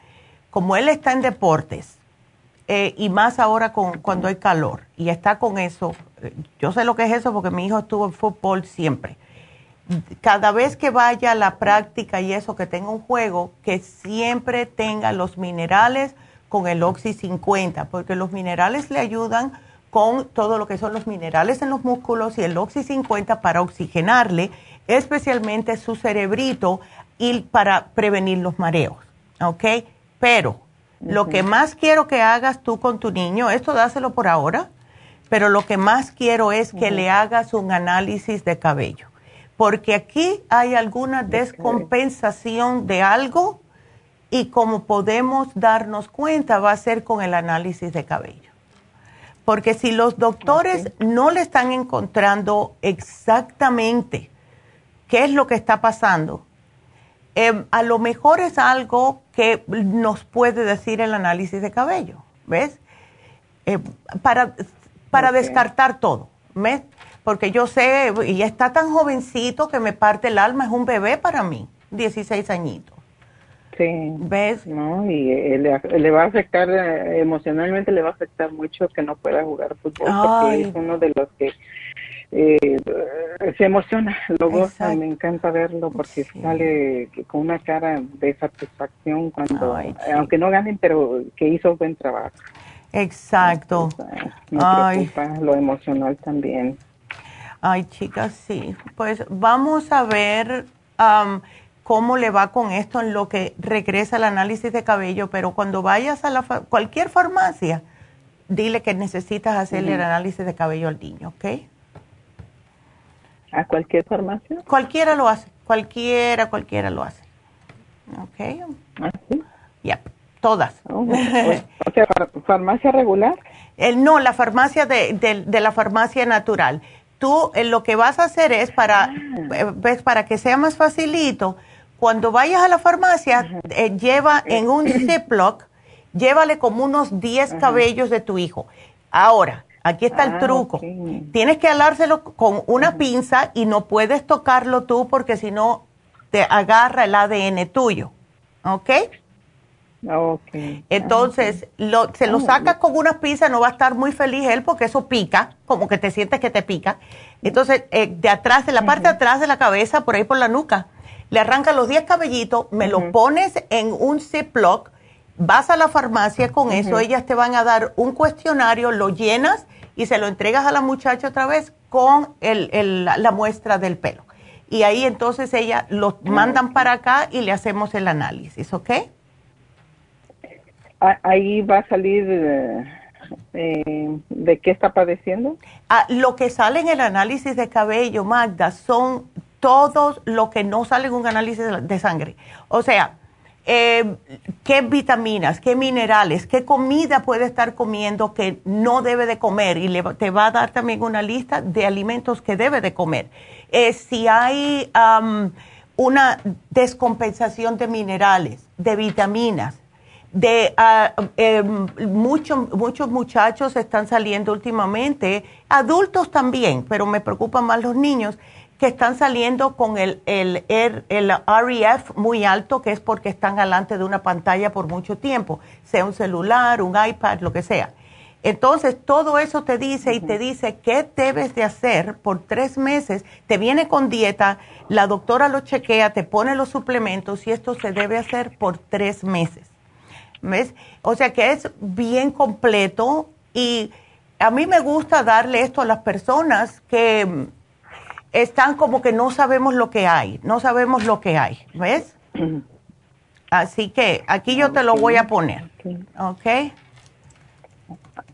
como él está en deportes, eh, y más ahora con, cuando hay calor, y está con eso, eh, yo sé lo que es eso porque mi hijo estuvo en fútbol siempre. Cada vez que vaya a la práctica y eso, que tenga un juego, que siempre tenga los minerales con el Oxy 50, porque los minerales le ayudan con todo lo que son los minerales en los músculos y el Oxy 50 para oxigenarle, especialmente su cerebrito y para prevenir los mareos. ¿Ok? Pero lo que más quiero que hagas tú con tu niño, esto dáselo por ahora, pero lo que más quiero es que le hagas un análisis de cabello, porque aquí hay alguna descompensación de algo y como podemos darnos cuenta va a ser con el análisis de cabello. Porque si los doctores no le están encontrando exactamente qué es lo que está pasando, Em, a lo mejor es algo que nos puede decir el análisis de cabello, ¿ves? Em, para para descartar todo, ¿ves? Porque yo sé, y está tan jovencito que me parte el alma, es un bebé para mí, 16 añitos. Sí. ¿Ves? No, y eh, le, va a afectar, eh, emocionalmente le va a afectar mucho que no pueda jugar fútbol, porque es uno de los que eh, se emociona, lo goza, me encanta verlo porque sale con una cara de satisfacción cuando, aunque no ganen, pero que hizo buen trabajo. Exacto. Ay. lo emocional también. Ay, chicas, sí. Pues vamos a ver cómo le va con esto en lo que regresa el análisis de cabello, pero cuando vayas a la cualquier farmacia, dile que necesitas hacerle el análisis de cabello al niño, ¿ok? ¿A cualquier farmacia? Cualquiera lo hace, cualquiera, cualquiera lo hace. ¿Ok? ¿Ah, sí? Yep, todas. Oh, o sea, ¿farmacia regular? El, no, la farmacia de, de, la farmacia natural. Tú eh, lo que vas a hacer es para, ah. eh, ves, para que sea más facilito, cuando vayas a la farmacia, eh, lleva en un Ziploc, llévale como unos 10 cabellos de tu hijo. Ahora, Aquí está el ah, truco. Tienes que alárselo con una pinza y no puedes tocarlo tú porque si no te agarra el ADN tuyo. ¿Ok? Ok. Entonces, lo, se lo saca con una pinza, no va a estar muy feliz él porque eso pica, como que te sientes que te pica. Entonces, eh, de atrás, de la parte de atrás de la cabeza, por ahí por la nuca, le arranca los 10 cabellitos, me lo pones en un Ziploc, vas a la farmacia con eso, ellas te van a dar un cuestionario, lo llenas y se lo entregas a la muchacha otra vez con la muestra del pelo. Y ahí entonces ella lo mandan para acá y le hacemos el análisis, ¿ok? Ahí va a salir eh, de qué está padeciendo. Ah, lo que sale en el análisis de cabello, Magda, son todos lo que no sale en un análisis de sangre. O sea, eh, qué vitaminas, qué minerales, qué comida puede estar comiendo que no debe de comer y le, te va a dar también una lista de alimentos que debe de comer. Eh, si hay una descompensación de minerales, de vitaminas, de uh, muchos muchachos están saliendo últimamente, adultos también, pero me preocupan más los niños que están saliendo con el, el, el, REF muy alto, que es porque están delante de una pantalla por mucho tiempo, sea un celular, un iPad, lo que sea. Entonces, todo eso te dice y te dice qué debes de hacer por tres meses. Te viene con dieta, la doctora lo chequea, te pone los suplementos y esto se debe hacer por tres meses. ¿Ves? O sea que es bien completo y a mí me gusta darle esto a las personas que están como que no sabemos lo que hay, no sabemos lo que hay, ¿ves? Así que aquí yo te lo voy a poner, ¿ok?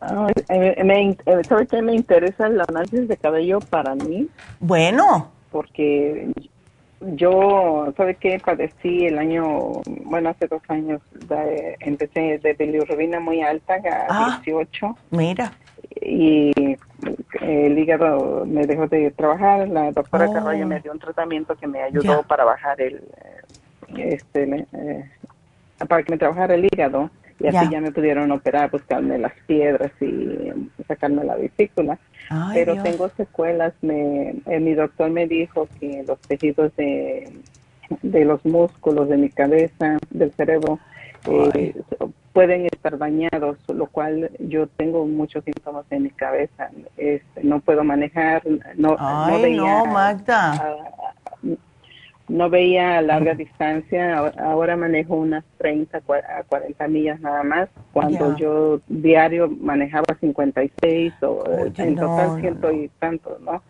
Ah, eh, me, eh, ¿Sabe qué me interesa el análisis de cabello para mí? Bueno. Porque yo, ¿sabe qué? Padecí el año, bueno, hace dos años, empecé de bilirrubina muy alta, a 18. Ah, mira. Y el hígado me dejó de trabajar, la doctora oh. Carvalho me dio un tratamiento que me ayudó para bajar el, este, eh, para que me trabajara el hígado y así ya, me pudieron operar, buscarme las piedras y sacarme la vesícula. Pero tengo secuelas, me, eh, mi doctor me dijo que los tejidos de, de los músculos de mi cabeza, del cerebro, eh, pueden estar dañados, lo cual yo tengo muchos síntomas en mi cabeza. Este, no puedo manejar, no, no, veía, Magda. No veía a larga distancia, ahora, manejo unas 30 a 40 millas nada más, cuando yo diario manejaba 56 o en total ciento y tantos, ¿no?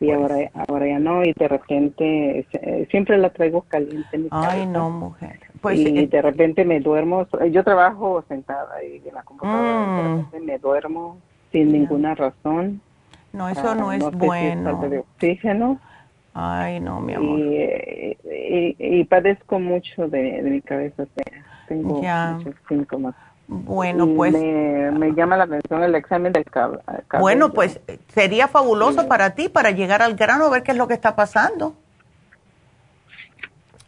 y pues ahora ahora ya no y de repente eh, siempre la traigo caliente en mi Ay, no, mujer. Pues, y eh, de repente me duermo, yo trabajo sentada y en la computadora, de mm. repente me duermo sin ninguna razón. No, eso no es bueno. de oxígeno. Ay, no, mi amor. Y, eh, y, padezco mucho de, mi cabeza, tengo muchos síntomas. Bueno, pues. Me, llama la atención el examen del cabello. Bueno, pues sería fabuloso para ti, para llegar al grano, a ver qué es lo que está pasando.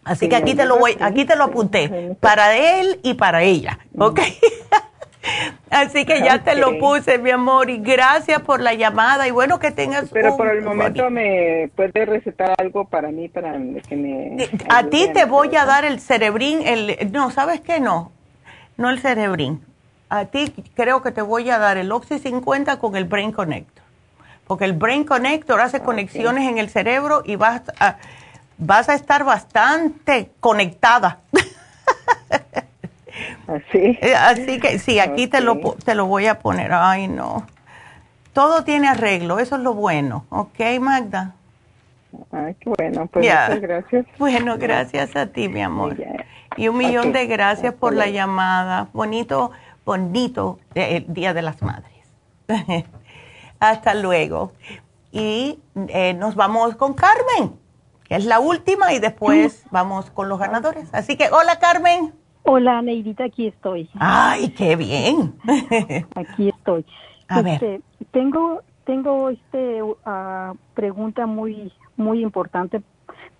Así que aquí te lo voy, aquí te lo apunté, para él y para ella, mm. ¿ok? Así que ya te lo puse, mi amor, y gracias por la llamada y bueno que tengas. Pero por el momento me puede recetar algo para mí para que me. A ti te voy a dar el cerebrín, el no, sabes qué no, no el cerebrín. A ti creo que te voy a dar el Oxy 50 con el Brain Connector. Porque el Brain Connector hace conexiones en el cerebro y vas a, vas a estar bastante conectada. Así. Eh, así que sí, aquí te, lo, te lo voy a poner. Ay, no. Todo tiene arreglo, eso es lo bueno. ¿Ok, Magda? Ay, qué bueno. Pues muchas gracias. Bueno, gracias a ti, mi amor. Y un millón de gracias por la llamada. Bonito, bonito el Día de las Madres. Hasta luego. Y eh, nos vamos con Carmen, que es la última, y después vamos con los ganadores. Así que, hola Carmen. Hola Neidita, aquí estoy. Ay, qué bien. aquí estoy. A ver. Este, tengo, tengo este uh, pregunta muy, muy importante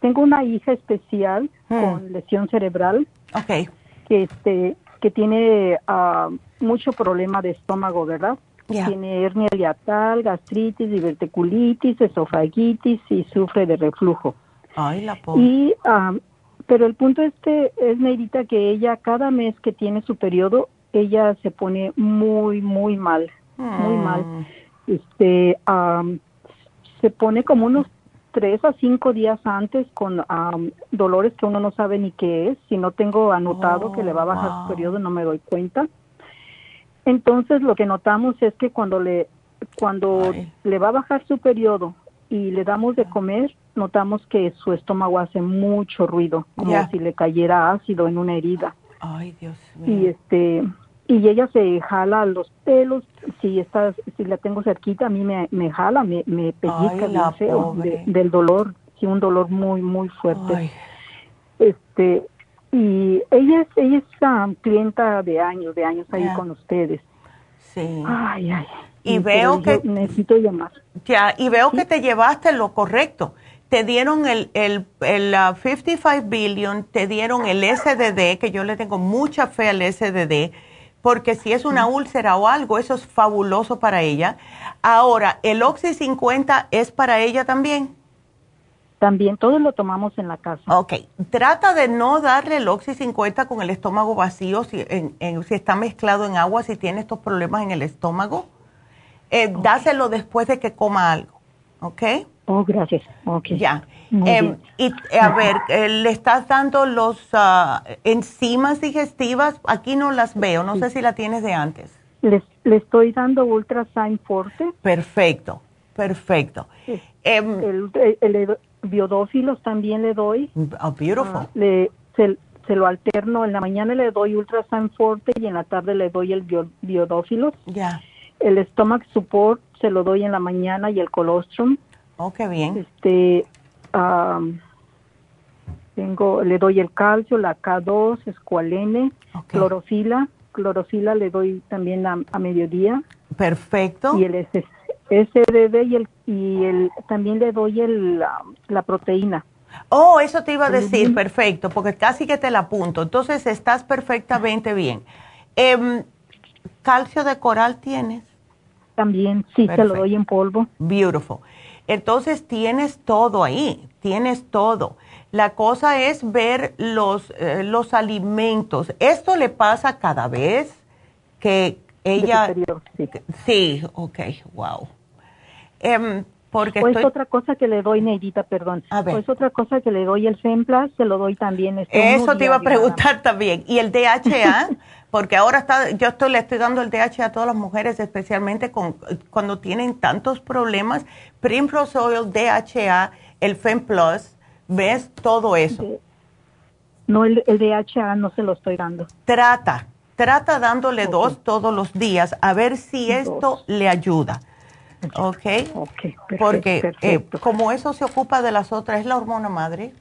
tengo una hija especial hmm. con lesión cerebral. Okay. Que, este, que tiene uh, mucho problema de estómago, ¿verdad? Tiene hernia hiatal, gastritis, diverticulitis, esofagitis y sufre de reflujo. Ay, la pobre. Y, um, pero el punto este es, Neidita, que ella cada mes que tiene su periodo, ella se pone muy, muy mal, muy mal. Hmm. Este, um, se pone como unos tres a cinco días antes con dolores que uno no sabe ni qué es. Si no tengo anotado que le va a bajar su periodo, no me doy cuenta. Entonces, lo que notamos es que cuando le cuando le va a bajar su periodo y le damos de comer, notamos que su estómago hace mucho ruido, como si le cayera ácido en una herida. Ay, Dios mío. Y este y ella se jala los pelos, si está, si la tengo cerquita, a mí me, me jala, me, me pellizca feo del dolor, sí, un dolor muy, muy fuerte. Este, y ella es, ella es um, clienta de años, de años ahí con ustedes. Sí. Ay, ay. Y veo que... Necesito llamar. Ya, y veo que te llevaste lo correcto. Te dieron el, el, el 55 uh, billion, te dieron el SDD, que yo le tengo mucha fe al SDD, porque si es una úlcera o algo, eso es fabuloso para ella. Ahora, ¿el Oxy 50 es para ella también? También, todo lo tomamos en la casa. Ok, trata de no darle el Oxy 50 con el estómago vacío, si, si está mezclado en agua, si tiene estos problemas en el estómago. Eh, Dáselo después de que coma algo, ¿ok? Oh, gracias. Okay. Ya. Em, y eh, a ver, eh, ¿le estás dando los uh, enzimas digestivas? Aquí no las veo, no sé si la tienes de antes. Le, estoy dando Ultrasign Forte. Perfecto, perfecto. Em, el, biodófilos también le doy. Oh, beautiful. Ah, le, se, lo alterno, en la mañana le doy Ultrasign Forte y en la tarde le doy el biodófilos. Ya. El Stomach Support se lo doy en la mañana y el colostrum. Oh, qué bien. Este, tengo, le doy el calcio, la K2, escualene, clorofila. Clorofila le doy también a, mediodía. Perfecto. Y el SDD y el, y el también le doy el, la, proteína. Oh, eso te iba a decir, perfecto, porque casi que te la apunto. Entonces estás perfectamente bien. Em, ¿Calcio de coral tienes? También, sí, se lo doy en polvo. Beautiful. Entonces tienes todo ahí, tienes todo. La cosa es ver los, eh, los alimentos. Esto le pasa cada vez que ella... sí. sí, ok, wow. Em, porque pues otra cosa que le doy, Neidita, perdón. A ver. Pues otra cosa que le doy el Femplas, se lo doy también. Este Eso te iba a preguntar también. ¿Y el DHA? porque ahora está, yo estoy, le estoy dando el DHA a todas las mujeres, especialmente con, cuando tienen tantos problemas. Primrose Oil, DHA, el Femplas, ¿ves? Todo eso. No, el, el DHA no se lo estoy dando. Trata, trata dándole dos todos los días a ver si esto le ayuda ¿Ok? okay Porque eh, como eso se ocupa de las otras, es la hormona madre,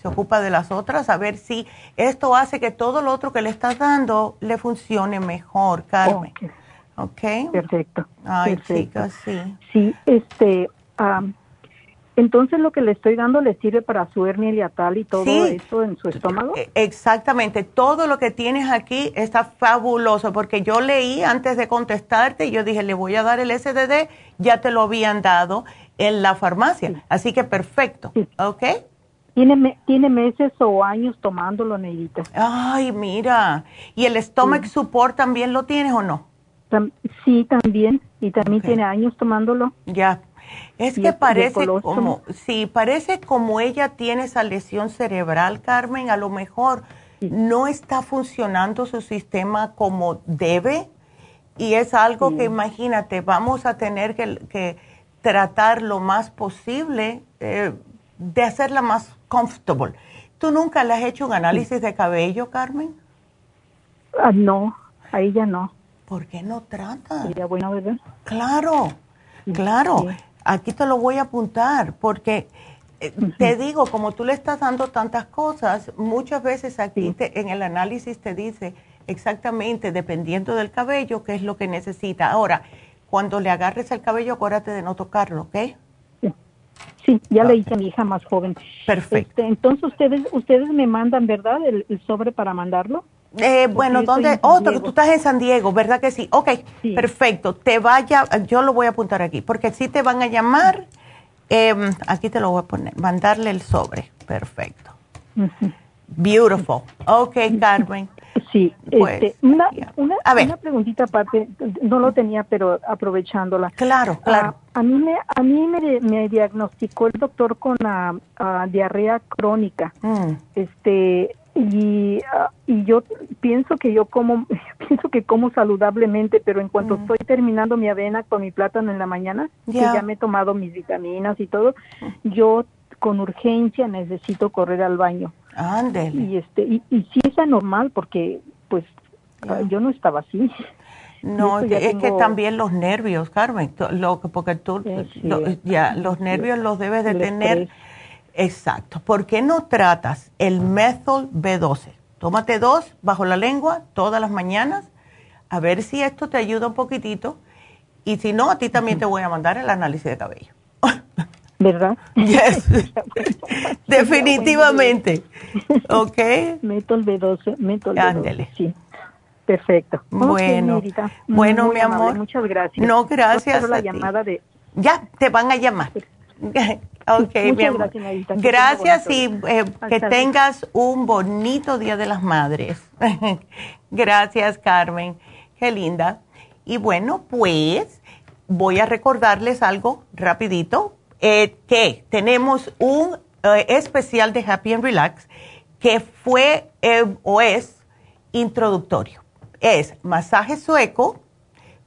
se ocupa de las otras, a ver si esto hace que todo lo otro que le estás dando le funcione mejor, Carmen. ¿Ok? Perfecto. Ay, chicas, sí. Sí, este, entonces lo que le estoy dando le sirve para su hernia hiatal y todo eso en su estómago. E, exactamente, todo lo que tienes aquí está fabuloso porque yo leí antes de contestarte y yo dije, le voy a dar el SDD, ya te lo habían dado en la farmacia, así que perfecto, ¿ok? Tiene, tiene meses o años tomándolo, Neidita. Ay, mira, ¿y el stomach support también lo tienes o no? sí, también, y también tiene años tomándolo. Ya, es que parece como, sí, parece como ella tiene esa lesión cerebral, Carmen, a lo mejor no está funcionando su sistema como debe y es algo que imagínate, vamos a tener que, tratar lo más posible eh, de hacerla más comfortable. ¿Tú nunca le has hecho un análisis de cabello, Carmen? Ah, no, a ella no. ¿Por qué no trata? Sería bueno, ¿verdad? Claro, claro aquí te lo voy a apuntar porque eh, te digo, como tú le estás dando tantas cosas, muchas veces aquí en el análisis te dice exactamente, dependiendo del cabello, qué es lo que necesita. Ahora, cuando le agarres el cabello, acuérdate de no tocarlo, ¿ok? Sí, ya le hice a mi hija más joven. Perfecto. Este, entonces, ustedes ustedes me mandan, ¿verdad? el sobre para mandarlo. Eh, bueno, ¿dónde? Oh, tú estás en San Diego, ¿verdad que sí? Ok, perfecto. Te vaya, yo lo voy a apuntar aquí, porque si te van a llamar, em, aquí te lo voy a poner, mandarle el sobre. Perfecto. Beautiful. Ok, Carmen. Sí, pues, este, una, una, una, preguntita aparte, no lo tenía, pero aprovechándola. Claro, ah, claro. a mí me, a mí me, diagnosticó el doctor con la diarrea crónica. Mm. Este, y, y yo pienso que yo como pienso que como saludablemente pero en cuanto mm. estoy terminando mi avena con mi plátano en la mañana que ya me he tomado mis vitaminas y todo yo con urgencia necesito correr al baño Ándele. y este y, y sí es anormal porque pues ah, yo no estaba así no, es que también los nervios, Carmen, lo, porque tú, ya, los nervios los debes de tener Exacto. ¿Por qué no tratas el Methyl B12? Tómate dos bajo la lengua todas las mañanas, a ver si esto te ayuda un poquitito. Y si no, a ti también te voy a mandar el análisis de cabello. ¿Verdad? Yes. Definitivamente. ¿Ok? Methyl B12. Methyl B12. Sí. Perfecto. Bueno, bueno, mi amor. Muchas gracias. No, gracias. la llamada de. Ya, te van a llamar. Ok, Gracias, gracias y eh, que tengas un bonito Día de las Madres. gracias, Carmen. Qué linda. Y bueno, pues voy a recordarles algo rapidito, eh, que tenemos un eh, especial de Happy and Relax que fue o es introductorio. Es masaje sueco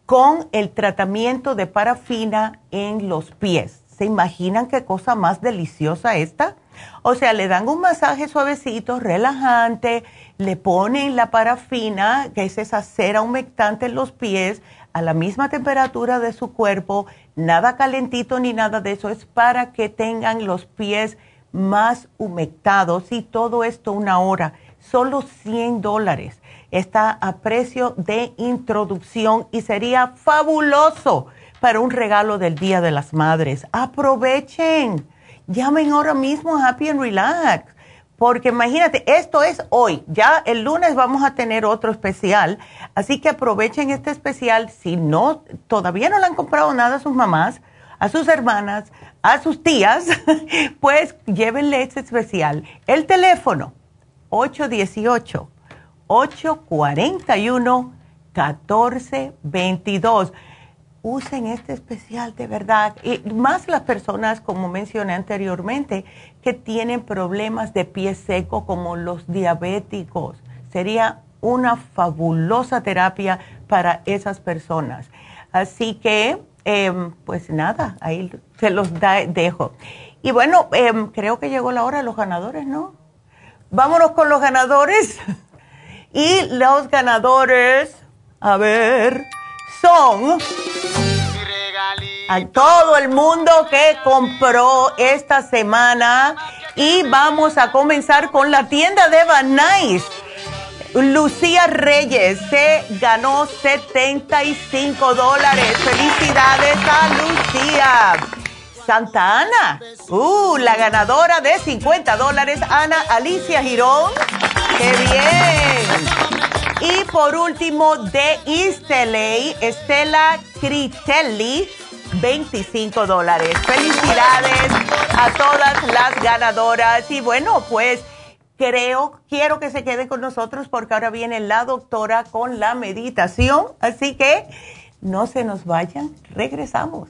con el tratamiento de parafina en los pies ¿Se imaginan qué cosa más deliciosa esta? O sea, le dan un masaje suavecito, relajante, le ponen la parafina, que es esa cera humectante en los pies, a la misma temperatura de su cuerpo, nada calentito ni nada de eso, es para que tengan los pies más humectados y todo esto una hora, solo 100 dólares. Está a precio de introducción y sería fabuloso para un regalo del Día de las Madres. Aprovechen. Llamen ahora mismo a Happy and Relax porque imagínate, esto es hoy, ya el lunes vamos a tener otro especial, así que aprovechen este especial, si no, todavía no le han comprado nada a sus mamás, a sus hermanas, a sus tías, pues llévenle este especial. El teléfono, 818-841-1422 usen este especial de verdad. Y más las personas, como mencioné anteriormente, que tienen problemas de pie seco, como los diabéticos. Sería una fabulosa terapia para esas personas. Así que, em, pues nada, ahí se los dejo. Y bueno, em, creo que llegó la hora de los ganadores, ¿no? Vámonos con los ganadores. y los ganadores, a ver son a todo el mundo que compró esta semana y vamos a comenzar con la tienda de Van Nuys. Lucía Reyes se ganó 75 dólares. Felicidades a Lucía. Santa Ana, uh, la ganadora de 50 dólares, Ana Alicia Girón. ¡Qué bien! Y por último, de East Estela Critelli, 25 dólares. Felicidades a todas las ganadoras. Y bueno, pues creo, quiero que se quede con nosotros porque ahora viene la doctora con la meditación. Así que no se nos vayan, regresamos.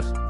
días.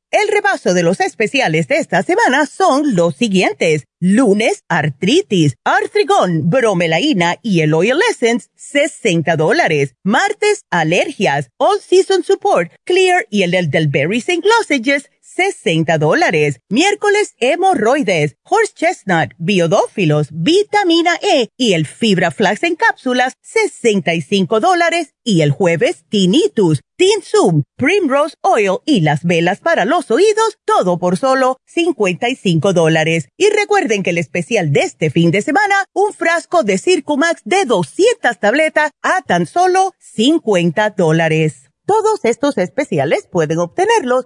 El repaso de los especiales de esta semana son los siguientes. Lunes, artritis, artrigón, bromelaína y el oil essence, 60 dólares. Martes, alergias, all season support, clear y el del, del berry St. Lozenges, 60 dólares. Miércoles, hemorroides, horse chestnut, biodófilos, vitamina E y el fibra flax en cápsulas, 65 dólares. Y el jueves, tinnitus, tinsum, primrose oil y las velas para los oídos, todo por solo 55 dólares. Y recuerden que el especial de este fin de semana, un frasco de Circumax de 200 tabletas a tan solo 50 dólares. Todos estos especiales pueden obtenerlos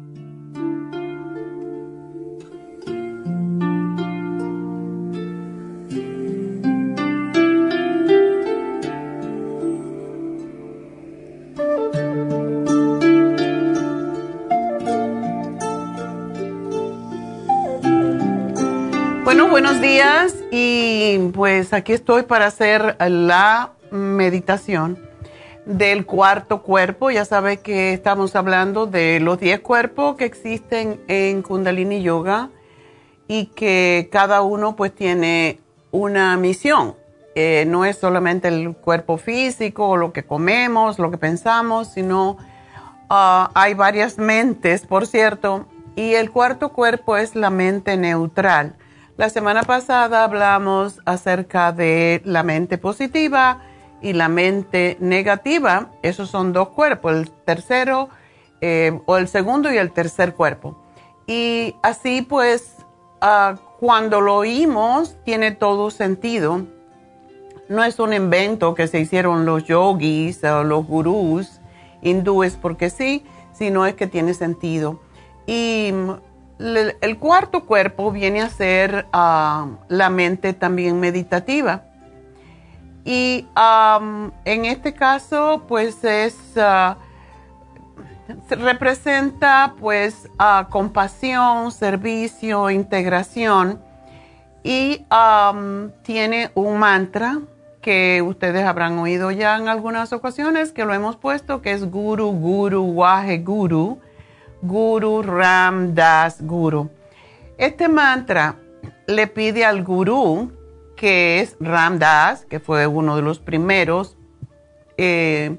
Buenos días y pues aquí estoy para hacer la meditación del cuarto cuerpo. Ya sabe que estamos hablando de los 10 cuerpos que existen en Kundalini Yoga y que cada uno pues tiene una misión. Eh, no es solamente el cuerpo físico, lo que comemos, lo que pensamos, sino ah, hay varias mentes, por cierto, y el cuarto cuerpo es la mente neutral. La semana pasada hablamos acerca de la mente positiva, y la mente negativa, esos son dos cuerpos, el tercero eh, o el segundo y el tercer cuerpo. Y así pues, ah, cuando lo oímos, tiene todo sentido. No es un invento que se hicieron los yogis o los gurús hindúes porque sí, sino es que tiene sentido. Y el cuarto cuerpo viene a ser ah, la mente también meditativa. Y en este caso, pues es, uh, representa pues compasión, servicio, integración. Y tiene un mantra que ustedes habrán oído ya en algunas ocasiones, que lo hemos puesto, que es Guru, Guru, Wahe Guru, Guru Ram Das Guru. Este mantra le pide al gurú que es Ram Das, que fue uno de los primeros eh,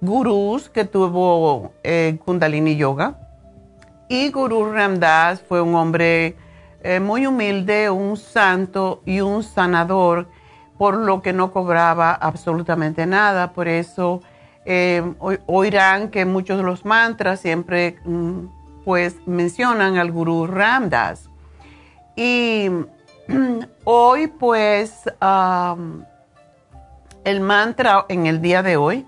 gurús que tuvo eh, Kundalini Yoga. Y Guru Ram Das fue un hombre eh, muy humilde, un santo y un sanador, por lo que no cobraba absolutamente nada. Por eso oirán que muchos de los mantras siempre mm, pues mencionan al Guru Ram Das. Y hoy pues el mantra en el día de hoy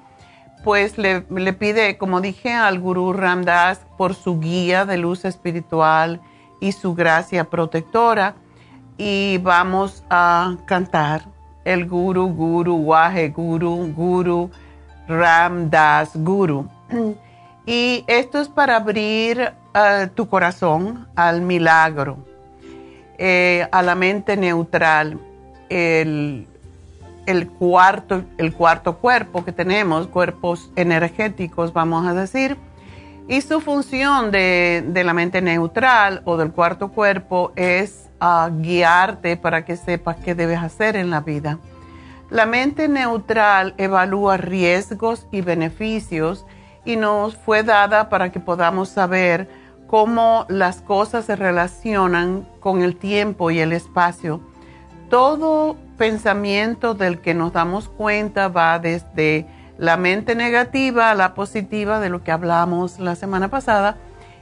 pues le, pide, como dije, al gurú Ramdas por su guía de luz espiritual y su gracia protectora. Y vamos a cantar el guru, guru, waje, guru, guru, Ramdas, guru. Y esto es para abrir eh, tu corazón al milagro eh, a la mente neutral el, cuarto, el cuarto cuerpo que tenemos, cuerpos energéticos, vamos a decir, y su función de, la mente neutral o del cuarto cuerpo es ah, guiarte para que sepas qué debes hacer en la vida. La mente neutral evalúa riesgos y beneficios y nos fue dada para que podamos saber cómo las cosas se relacionan con el tiempo y el espacio. Todo pensamiento del que nos damos cuenta va desde la mente negativa a la positiva de lo que hablamos la semana pasada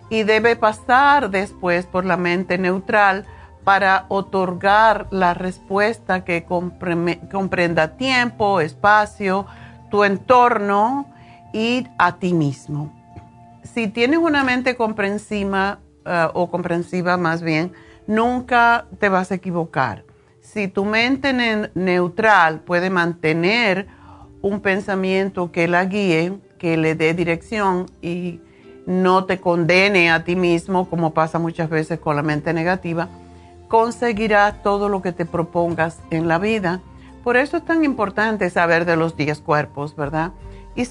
y debe pasar después por la mente neutral para otorgar la respuesta que comprenda tiempo, espacio, tu entorno y a ti mismo si tienes una mente comprensiva eh, o comprensiva más bien, nunca te vas a equivocar. Si tu mente neutral puede mantener un pensamiento que la guíe, que le dé dirección y no te condene a ti mismo, como pasa muchas veces con la mente negativa, conseguirás todo lo que te propongas en la vida. Por eso es tan importante saber de los 10 cuerpos, ¿verdad? y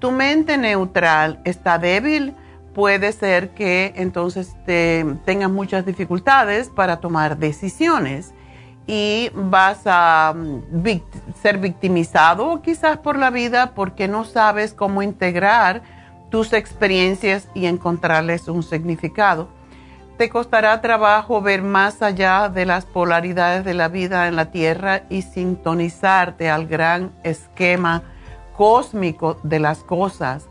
tu mente neutral está débil, puede ser que entonces te, tengas muchas dificultades para tomar decisiones y vas a mm, ser victimizado quizás por la vida porque no sabes cómo integrar tus experiencias y encontrarles un significado. Te costará trabajo ver más allá de las polaridades de la vida en la Tierra y sintonizarte al gran esquema cósmico de las cosas.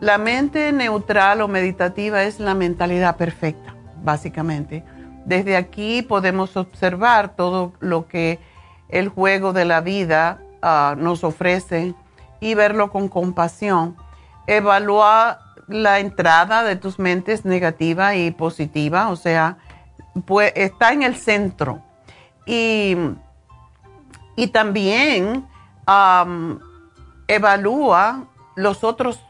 La mente neutral o meditativa es la mentalidad perfecta, básicamente. Desde aquí podemos observar todo lo que el juego de la vida ah, nos ofrece y verlo con compasión. Evalúa la entrada de tus mentes negativa y positiva, o sea, pues está en el centro. Y, y también evalúa los otros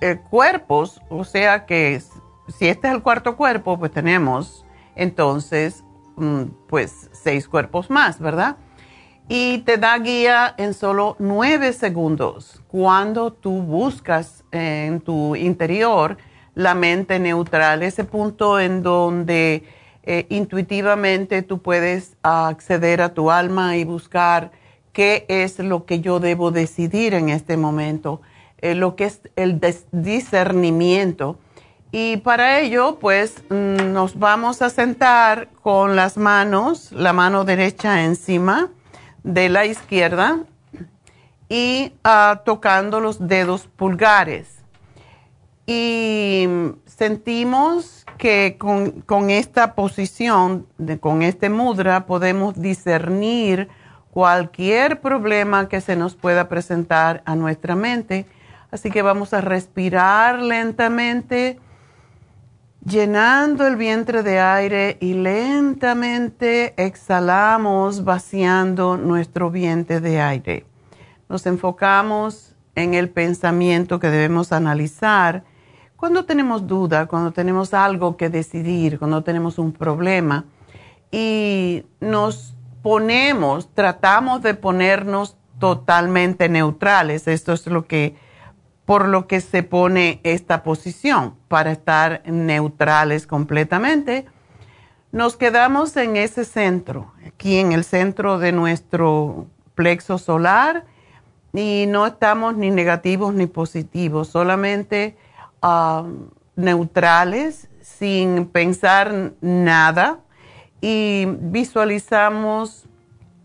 eh, cuerpos, o sea que si este es el cuarto cuerpo, pues tenemos entonces mm, pues seis cuerpos más, ¿verdad? Y te da guía en solo nueve segundos cuando tú buscas en tu interior la mente neutral, ese punto en donde eh, intuitivamente tú puedes acceder a tu alma y buscar qué es lo que yo debo decidir en este momento, eh, lo que es el discernimiento. Y para ello, pues mm, nos vamos a sentar con las manos, la mano derecha encima de la izquierda y uh, tocando los dedos pulgares. Y sentimos que con, esta posición, con este mudra, podemos discernir cualquier problema que se nos pueda presentar a nuestra mente. Así que vamos a respirar lentamente, llenando el vientre de aire y lentamente exhalamos vaciando nuestro vientre de aire. Nos enfocamos en el pensamiento que debemos analizar cuando tenemos duda, cuando tenemos algo que decidir, cuando tenemos un problema y nos ponemos, tratamos de ponernos totalmente neutrales. Esto es lo que, por lo que se pone esta posición, para estar neutrales completamente. Nos quedamos en ese centro, aquí en el centro de nuestro plexo solar y no estamos ni negativos ni positivos, solamente ah, neutrales, sin pensar nada y visualizamos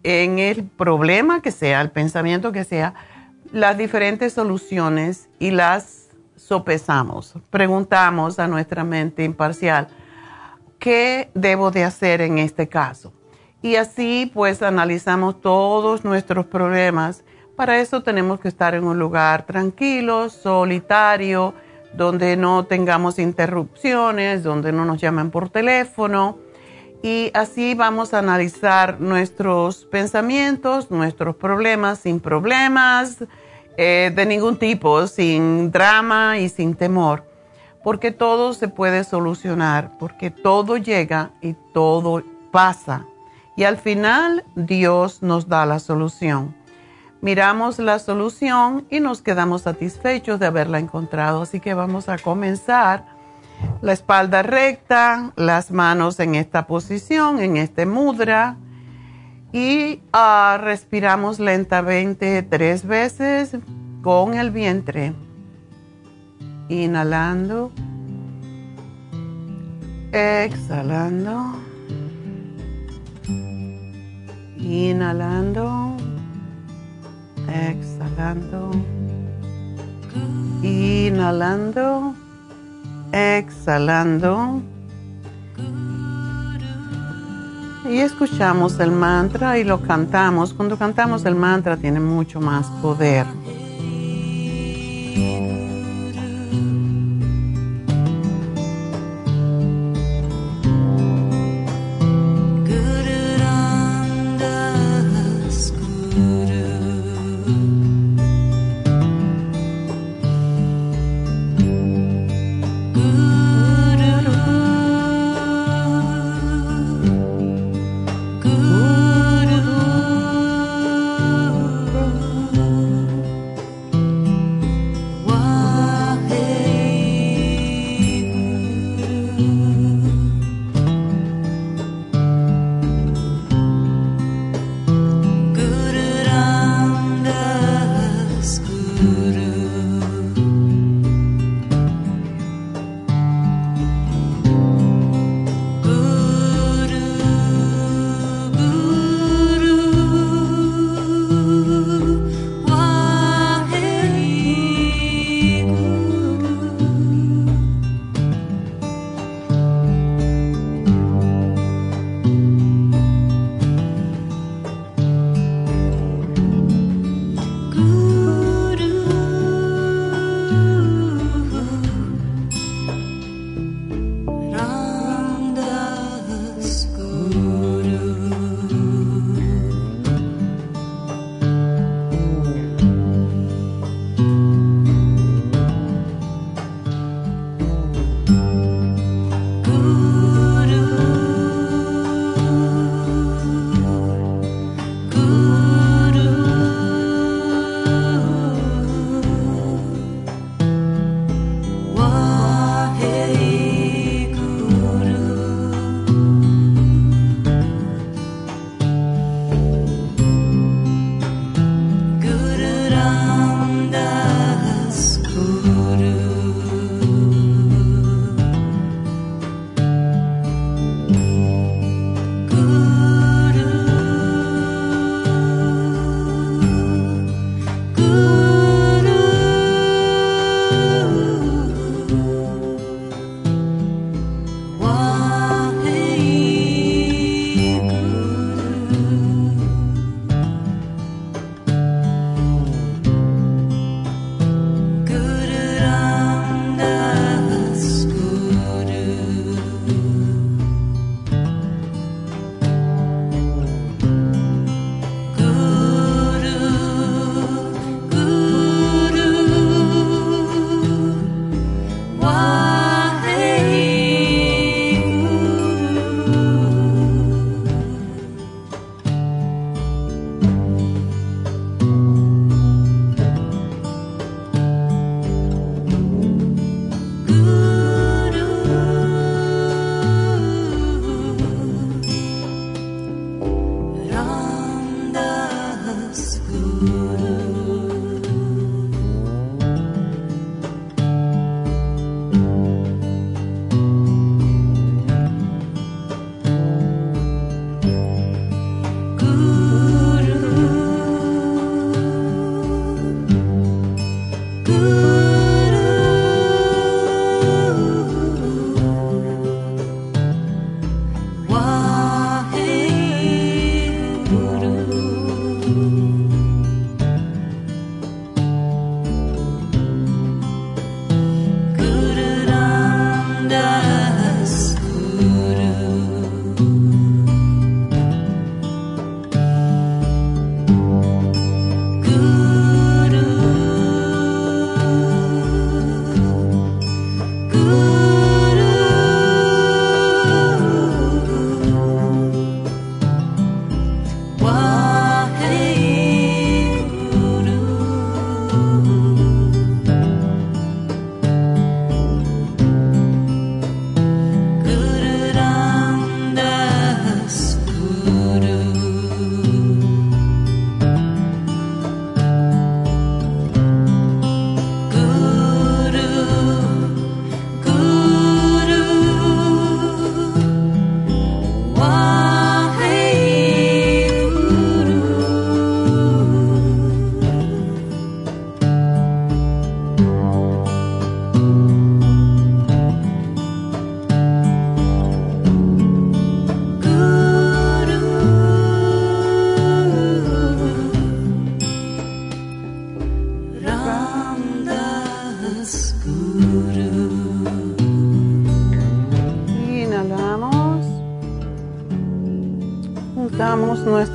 en el problema que sea, el pensamiento que sea, las diferentes soluciones y las sopesamos. Preguntamos a nuestra mente imparcial, ¿qué debo de hacer en este caso? Y así pues analizamos todos nuestros problemas. Para eso tenemos que estar en un lugar tranquilo, solitario, donde no tengamos interrupciones, donde no nos llamen por teléfono y así vamos a analizar nuestros pensamientos, nuestros problemas sin problemas eh, de ningún tipo, sin drama y sin temor, porque todo se puede solucionar, porque todo llega y todo pasa. Y al final Dios nos da la solución. Miramos la solución y nos quedamos satisfechos de haberla encontrado. Así que vamos a comenzar la espalda recta, las manos en esta posición, en este mudra. Y ah, respiramos lentamente tres veces con el vientre. Inhalando. Exhalando. Inhalando. Exhalando. Inhalando exhalando. Y escuchamos el mantra y lo cantamos. Cuando cantamos el mantra tiene mucho más poder.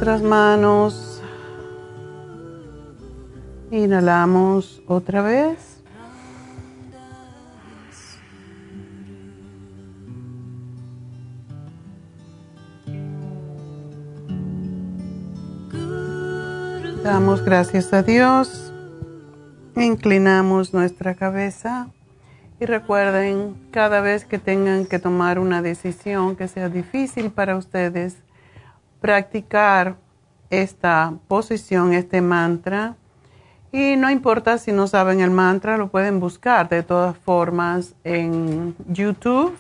Manos. Inhalamos otra vez. Damos gracias a Dios. Inclinamos nuestra cabeza. Y recuerden, cada vez que tengan que tomar una decisión que sea difícil para ustedes, practicar esta posición, este mantra. Y no importa si no saben el mantra, lo pueden buscar de todas formas en YouTube.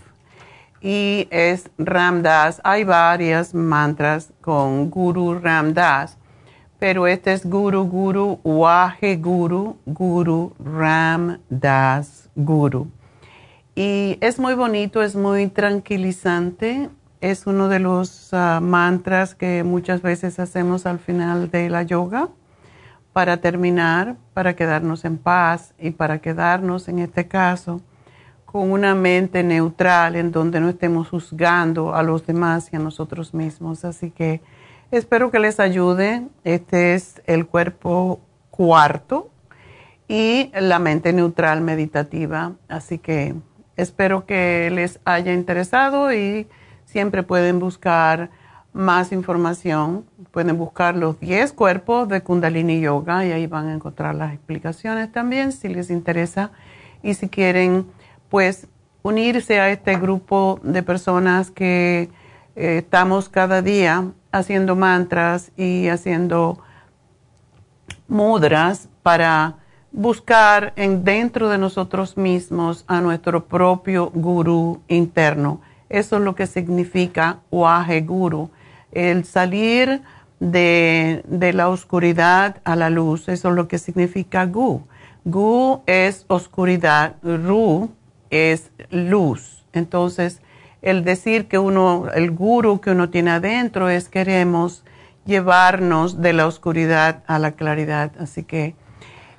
Y es Ramdas. Hay varias mantras con Guru Ramdas. Pero este es Guru Guru Waje Guru Guru Ramdas Guru. Y es muy bonito, es muy tranquilizante es uno de los ah, mantras que muchas veces hacemos al final de la yoga para terminar, para quedarnos en paz y para quedarnos en este caso con una mente neutral en donde no estemos juzgando a los demás y a nosotros mismos. Así que espero que les ayude. Este es el cuerpo cuarto y la mente neutral meditativa. Así que espero que les haya interesado y siempre pueden buscar más información. Pueden buscar los 10 cuerpos de Kundalini Yoga y ahí van a encontrar las explicaciones también si les interesa. Y si quieren, pues unirse a este grupo de personas que eh, estamos cada día haciendo mantras y haciendo mudras para buscar en, dentro de nosotros mismos a nuestro propio gurú interno eso es lo que significa Wahe Guru, el salir de, la oscuridad a la luz. Eso es lo que significa Gu. Gu es oscuridad, Ru es luz. Entonces, el decir que uno, el guru que uno tiene adentro es queremos llevarnos de la oscuridad a la claridad. Así que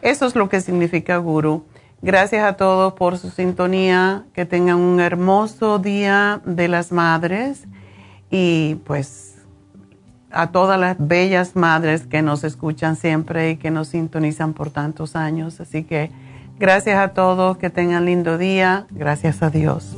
eso es lo que significa guru. Gracias a todos por su sintonía, que tengan un hermoso día de las madres y pues a todas las bellas madres que nos escuchan siempre y que nos sintonizan por tantos años. Así que gracias a todos, que tengan lindo día, gracias a Dios.